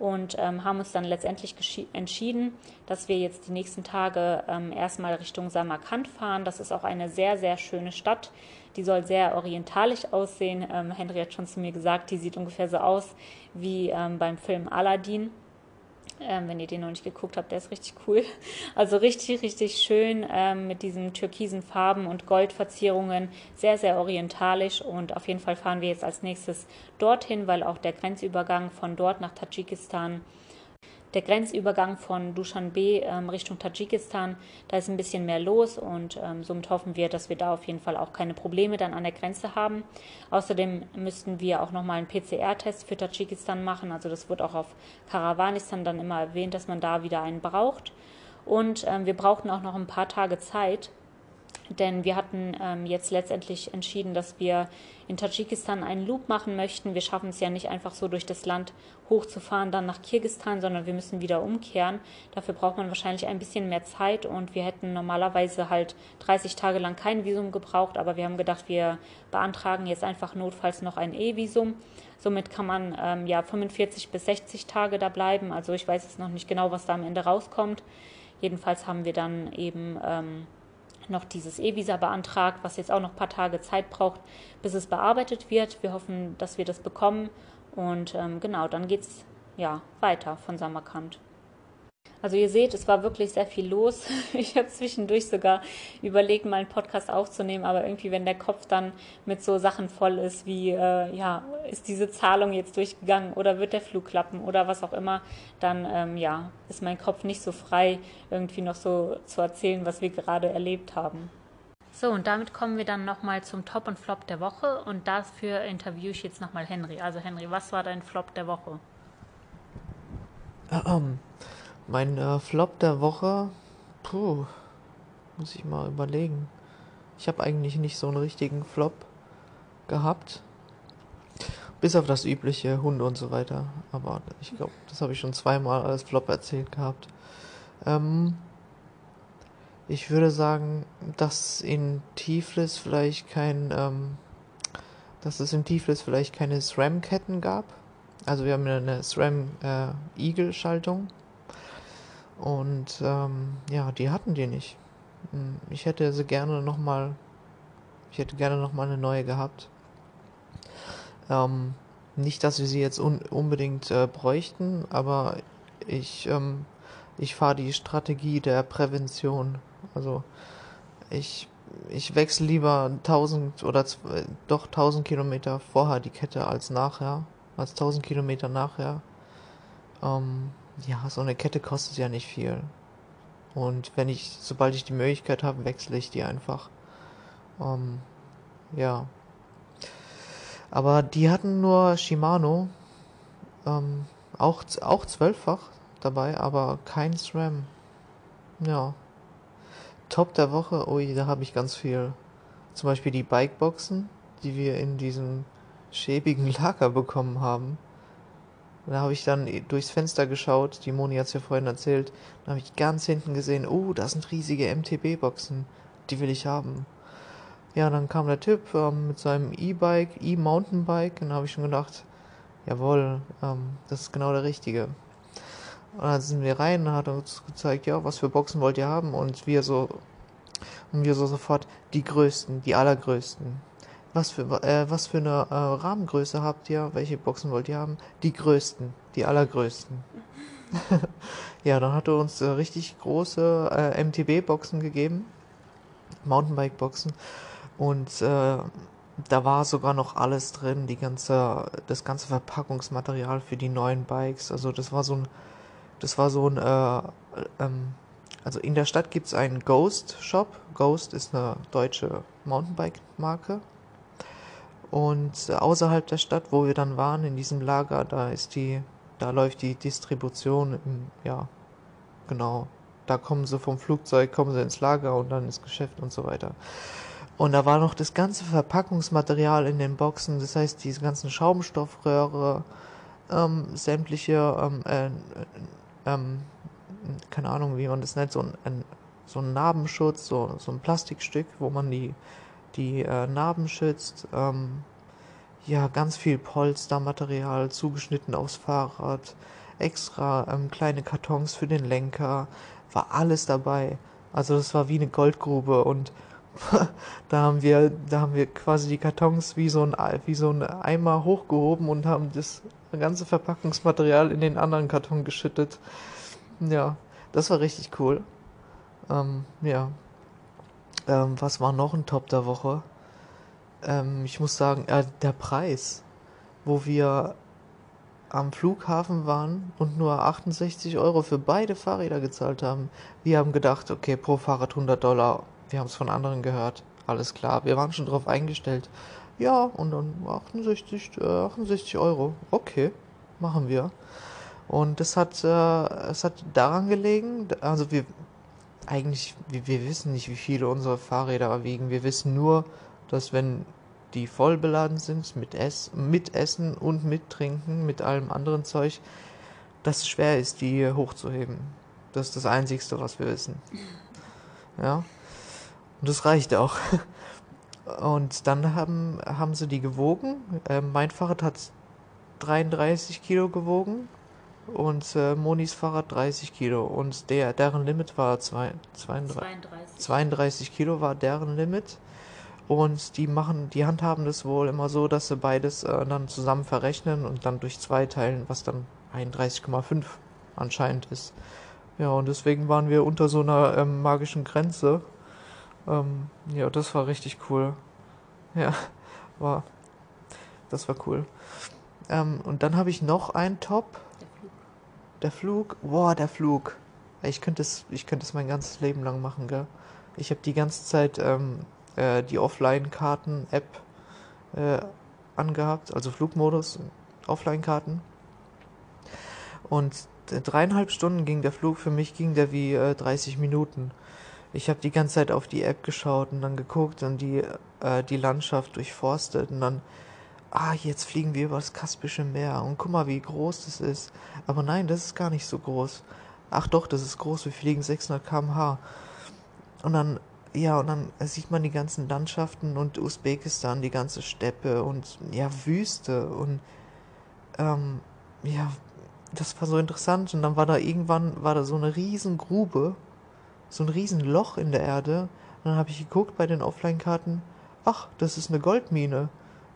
S1: Und ähm, haben uns dann letztendlich entschieden, dass wir jetzt die nächsten Tage ähm, erstmal Richtung Samarkand fahren. Das ist auch eine sehr, sehr schöne Stadt. Die soll sehr orientalisch aussehen. Ähm, Henry hat schon zu mir gesagt, die sieht ungefähr so aus wie ähm, beim Film Aladdin. Ähm, wenn ihr den noch nicht geguckt habt, der ist richtig cool. Also richtig, richtig schön ähm, mit diesen türkisen Farben und Goldverzierungen. Sehr, sehr orientalisch und auf jeden Fall fahren wir jetzt als nächstes dorthin, weil auch der Grenzübergang von dort nach Tadschikistan der Grenzübergang von Dushanbe ähm, Richtung Tadschikistan, da ist ein bisschen mehr los und ähm, somit hoffen wir, dass wir da auf jeden Fall auch keine Probleme dann an der Grenze haben. Außerdem müssten wir auch nochmal einen PCR-Test für Tadschikistan machen. Also das wird auch auf Karawanistan dann immer erwähnt, dass man da wieder einen braucht. Und ähm, wir brauchten auch noch ein paar Tage Zeit, denn wir hatten ähm, jetzt letztendlich entschieden, dass wir in Tadschikistan einen Loop machen möchten. Wir schaffen es ja nicht einfach so durch das Land hochzufahren, dann nach Kirgistan, sondern wir müssen wieder umkehren. Dafür braucht man wahrscheinlich ein bisschen mehr Zeit und wir hätten normalerweise halt 30 Tage lang kein Visum gebraucht, aber wir haben gedacht, wir beantragen jetzt einfach notfalls noch ein E-Visum. Somit kann man ähm, ja 45 bis 60 Tage da bleiben. Also ich weiß jetzt noch nicht genau, was da am Ende rauskommt. Jedenfalls haben wir dann eben ähm, noch dieses E-Visa beantragt, was jetzt auch noch ein paar Tage Zeit braucht, bis es bearbeitet wird. Wir hoffen, dass wir das bekommen und ähm, genau, dann geht es ja weiter von Samarkand. Also ihr seht, es war wirklich sehr viel los. Ich habe zwischendurch sogar überlegt, mal einen Podcast aufzunehmen, aber irgendwie, wenn der Kopf dann mit so Sachen voll ist, wie, äh, ja, ist diese Zahlung jetzt durchgegangen oder wird der Flug klappen oder was auch immer, dann, ähm, ja, ist mein Kopf nicht so frei, irgendwie noch so zu erzählen, was wir gerade erlebt haben. So, und damit kommen wir dann nochmal zum Top und Flop der Woche und dafür interviewe ich jetzt nochmal Henry. Also Henry, was war dein Flop der Woche?
S2: Um, ähm, mein äh, Flop der Woche, puh, muss ich mal überlegen. Ich habe eigentlich nicht so einen richtigen Flop gehabt. Bis auf das übliche Hunde und so weiter. Aber ich glaube, das habe ich schon zweimal als Flop erzählt gehabt. Ähm, ich würde sagen, dass in Tiflis vielleicht kein, ähm, dass es in Tiflis vielleicht keine SRAM-Ketten gab. Also wir haben eine SRAM äh, und ähm, ja, die hatten die nicht. Hm, ich hätte sie gerne nochmal, ich hätte gerne nochmal eine neue gehabt. Ähm, nicht, dass wir sie jetzt un unbedingt äh, bräuchten, aber ich, ähm, ich fahre die Strategie der Prävention. Also ich, ich wechsle lieber 1000 oder doch 1000 Kilometer vorher die Kette als nachher, als 1000 Kilometer nachher. Ähm, ja, so eine Kette kostet ja nicht viel. Und wenn ich, sobald ich die Möglichkeit habe, wechsle ich die einfach. Ähm, ja. Aber die hatten nur Shimano. Ähm, auch, auch zwölffach dabei, aber kein SRAM. Ja. Top der Woche, ui, da habe ich ganz viel. Zum Beispiel die Bikeboxen, die wir in diesem schäbigen Lager bekommen haben. Da habe ich dann durchs Fenster geschaut, die Moni hat es ja vorhin erzählt, dann habe ich ganz hinten gesehen, oh, das sind riesige MTB-Boxen, die will ich haben. Ja, dann kam der Typ ähm, mit seinem E-Bike, E-Mountainbike, und da habe ich schon gedacht, jawohl, ähm, das ist genau der richtige. Und dann sind wir rein, und hat uns gezeigt, ja, was für Boxen wollt ihr haben, und wir so, und wir so sofort, die größten, die allergrößten. Was für, äh, was für eine äh, Rahmengröße habt ihr? Welche Boxen wollt ihr haben? Die größten, die allergrößten. ja, dann hat er uns äh, richtig große äh, MTB-Boxen gegeben, Mountainbike-Boxen. Und äh, da war sogar noch alles drin, die ganze, das ganze Verpackungsmaterial für die neuen Bikes. Also das war so ein, das war so ein, äh, ähm, also in der Stadt gibt es einen Ghost Shop. Ghost ist eine deutsche Mountainbike-Marke. Und außerhalb der Stadt, wo wir dann waren, in diesem Lager, da ist die, da läuft die Distribution, im, ja, genau. Da kommen sie vom Flugzeug, kommen sie ins Lager und dann ins Geschäft und so weiter. Und da war noch das ganze Verpackungsmaterial in den Boxen, das heißt diese ganzen Schaumstoffröhre, ähm, sämtliche, ähm, äh, ähm, keine Ahnung, wie man das nennt, so ein, ein, so ein Narbenschutz, so, so ein Plastikstück, wo man die die äh, Narben schützt. Ähm, ja, ganz viel Polstermaterial zugeschnitten aufs Fahrrad, extra ähm, kleine Kartons für den Lenker, war alles dabei. Also das war wie eine Goldgrube und da haben wir, da haben wir quasi die Kartons wie so ein, wie so ein Eimer hochgehoben und haben das ganze Verpackungsmaterial in den anderen Karton geschüttet. Ja, das war richtig cool. Ähm, ja, ähm, was war noch ein Top der Woche? Ähm, ich muss sagen, äh, der Preis, wo wir am Flughafen waren und nur 68 Euro für beide Fahrräder gezahlt haben. Wir haben gedacht, okay, pro Fahrrad 100 Dollar. Wir haben es von anderen gehört. Alles klar, wir waren schon drauf eingestellt. Ja, und dann 68, äh, 68 Euro. Okay, machen wir. Und das hat, äh, es hat daran gelegen, also wir, eigentlich, wir, wir wissen nicht, wie viele unsere Fahrräder wiegen. Wir wissen nur, dass wenn die voll beladen sind mit, Ess mit Essen und mit Trinken, mit allem anderen Zeug, dass es schwer ist, die hochzuheben. Das ist das Einzigste, was wir wissen. Ja. Und das reicht auch. Und dann haben, haben sie die gewogen. Äh, mein Fahrrad hat 33 Kilo gewogen und äh, Monis Fahrrad 30 Kilo. Und der, deren Limit war zwei, 32, 32. 32 Kilo war deren Limit. Und die machen, die handhaben das wohl immer so, dass sie beides äh, dann zusammen verrechnen und dann durch zwei teilen, was dann 31,5 anscheinend ist. Ja, und deswegen waren wir unter so einer ähm, magischen Grenze. Ähm, ja, das war richtig cool. Ja, war. Das war cool. Ähm, und dann habe ich noch einen Top. Der Flug. Der Flug. Boah, der Flug. Ich könnte es, ich mein ganzes Leben lang machen, gell? Ich habe die ganze Zeit ähm, äh, die Offline-Karten-App äh, angehabt, also Flugmodus, Offline-Karten. Und dreieinhalb Stunden ging der Flug, für mich ging der wie äh, 30 Minuten. Ich habe die ganze Zeit auf die App geschaut und dann geguckt und die, äh, die Landschaft durchforstet und dann, ah, jetzt fliegen wir über das Kaspische Meer und guck mal, wie groß das ist. Aber nein, das ist gar nicht so groß. Ach doch, das ist groß, wir fliegen 600 km/h. Und dann ja, und dann sieht man die ganzen Landschaften und Usbekistan, die ganze Steppe und ja, Wüste und ähm, ja, das war so interessant. Und dann war da irgendwann, war da so eine Riesengrube, so ein Riesenloch in der Erde. Und dann habe ich geguckt bei den Offline-Karten, ach, das ist eine Goldmine.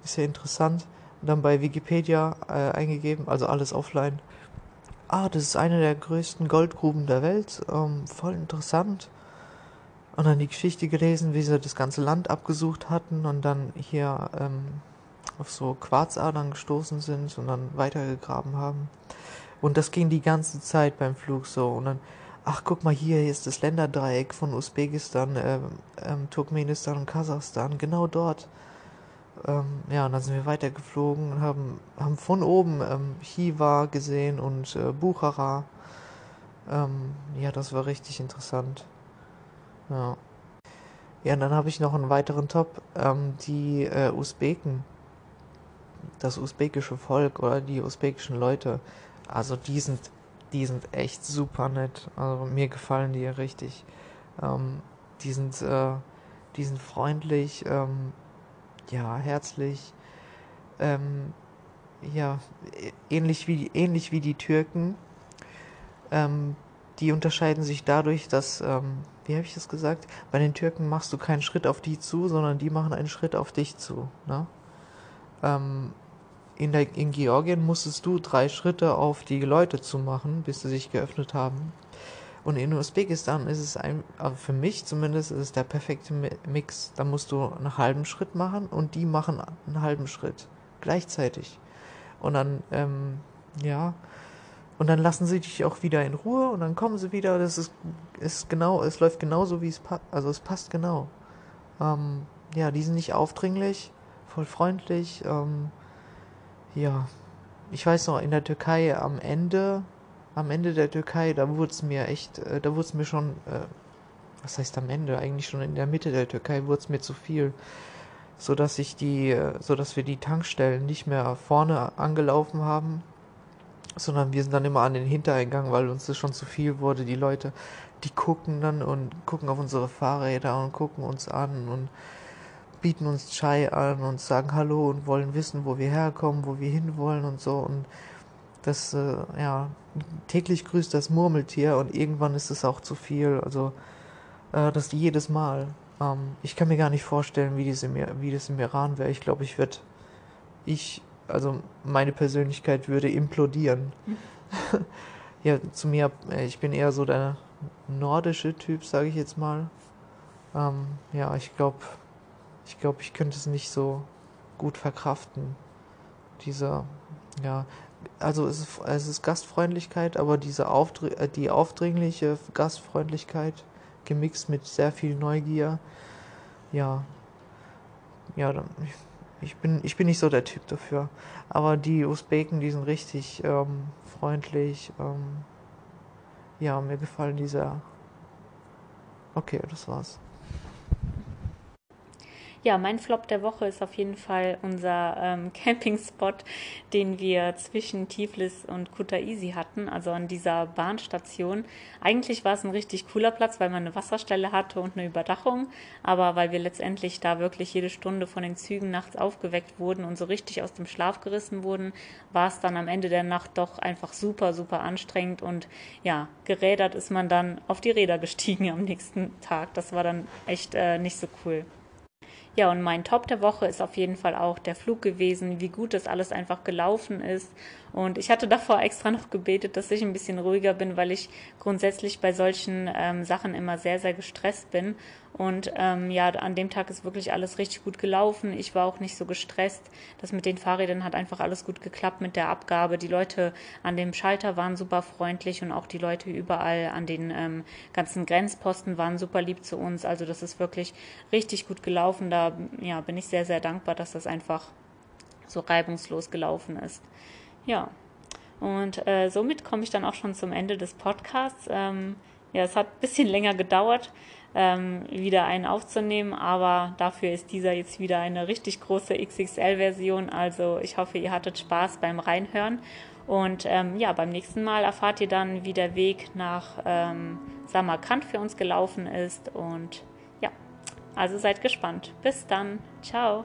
S2: Ist ja interessant. Und dann bei Wikipedia äh, eingegeben, also alles offline. Ah, das ist eine der größten Goldgruben der Welt. Ähm, voll interessant und dann die Geschichte gelesen, wie sie das ganze Land abgesucht hatten und dann hier ähm, auf so Quarzadern gestoßen sind und dann weitergegraben haben. Und das ging die ganze Zeit beim Flug so. Und dann, ach guck mal, hier, ist das Länderdreieck von Usbekistan, äh, ähm, Turkmenistan und Kasachstan, genau dort. Ähm, ja, und dann sind wir weitergeflogen und haben, haben von oben ähm, Hiva gesehen und äh, Buchara. Ähm, ja, das war richtig interessant. Ja. Ja, und dann habe ich noch einen weiteren Top. Ähm, die äh, Usbeken. Das usbekische Volk oder die usbekischen Leute. Also die sind, die sind echt super nett. Also mir gefallen die richtig. Ähm, die sind, äh, die sind freundlich, ähm, ja, herzlich. Ähm, ja, ähnlich wie, ähnlich wie die Türken. Ähm, die unterscheiden sich dadurch, dass ähm, wie habe ich das gesagt? Bei den Türken machst du keinen Schritt auf die zu, sondern die machen einen Schritt auf dich zu. Ne? In, der, in Georgien musstest du drei Schritte auf die Leute zu machen, bis sie sich geöffnet haben. Und in Usbekistan ist es ein, also für mich zumindest, ist es der perfekte Mix. Da musst du einen halben Schritt machen und die machen einen halben Schritt gleichzeitig. Und dann, ähm, ja, und dann lassen sie dich auch wieder in Ruhe und dann kommen sie wieder. Das ist, ist genau, es läuft genauso, wie es passt. Also es passt genau. Ähm, ja, die sind nicht aufdringlich, voll freundlich. Ähm, ja, ich weiß noch, in der Türkei am Ende, am Ende der Türkei, da wurde es mir echt, äh, da wurde es mir schon, äh, was heißt am Ende? Eigentlich schon in der Mitte der Türkei wurde es mir zu viel. So dass ich die, äh, so dass wir die Tankstellen nicht mehr vorne angelaufen haben, sondern wir sind dann immer an den Hintereingang, weil uns das schon zu viel wurde. Die Leute, die gucken dann und gucken auf unsere Fahrräder und gucken uns an und bieten uns Chai an und sagen Hallo und wollen wissen, wo wir herkommen, wo wir hinwollen und so. Und das, äh, ja, täglich grüßt das Murmeltier und irgendwann ist es auch zu viel. Also, äh, das jedes Mal. Ähm, ich kann mir gar nicht vorstellen, wie, im, wie das im Iran wäre. Ich glaube, ich würde, ich also meine Persönlichkeit würde implodieren. ja, zu mir, äh, ich bin eher so der nordische Typ, sage ich jetzt mal. Ähm, ja, ich glaube, ich glaube, ich könnte es nicht so gut verkraften. Dieser, ja, also es ist, es ist Gastfreundlichkeit, aber diese Aufdr äh, die aufdringliche Gastfreundlichkeit gemixt mit sehr viel Neugier. Ja, ja, dann, ich bin, ich bin nicht so der Typ dafür. Aber die Usbeken, die sind richtig ähm, freundlich. Ähm, ja, mir gefallen die sehr. Okay, das war's.
S1: Ja, mein Flop der Woche ist auf jeden Fall unser ähm, Campingspot, den wir zwischen Tiflis und Kutaisi hatten, also an dieser Bahnstation. Eigentlich war es ein richtig cooler Platz, weil man eine Wasserstelle hatte und eine Überdachung, aber weil wir letztendlich da wirklich jede Stunde von den Zügen nachts aufgeweckt wurden und so richtig aus dem Schlaf gerissen wurden, war es dann am Ende der Nacht doch einfach super, super anstrengend und ja, gerädert ist man dann auf die Räder gestiegen am nächsten Tag. Das war dann echt äh, nicht so cool. Ja, und mein Top der Woche ist auf jeden Fall auch der Flug gewesen, wie gut das alles einfach gelaufen ist. Und ich hatte davor extra noch gebetet, dass ich ein bisschen ruhiger bin, weil ich grundsätzlich bei solchen ähm, Sachen immer sehr, sehr gestresst bin. Und ähm, ja, an dem Tag ist wirklich alles richtig gut gelaufen. Ich war auch nicht so gestresst. Das mit den Fahrrädern hat einfach alles gut geklappt mit der Abgabe. Die Leute an dem Schalter waren super freundlich und auch die Leute überall an den ähm, ganzen Grenzposten waren super lieb zu uns. Also das ist wirklich richtig gut gelaufen. Da ja, bin ich sehr, sehr dankbar, dass das einfach so reibungslos gelaufen ist. Ja, und äh, somit komme ich dann auch schon zum Ende des Podcasts. Ähm, ja, es hat ein bisschen länger gedauert ähm, wieder einen aufzunehmen, aber dafür ist dieser jetzt wieder eine richtig große XXL-Version. Also ich hoffe, ihr hattet Spaß beim Reinhören. Und ähm, ja, beim nächsten Mal erfahrt ihr dann, wie der Weg nach ähm, Samarkand für uns gelaufen ist. Und ja, also seid gespannt. Bis dann. Ciao.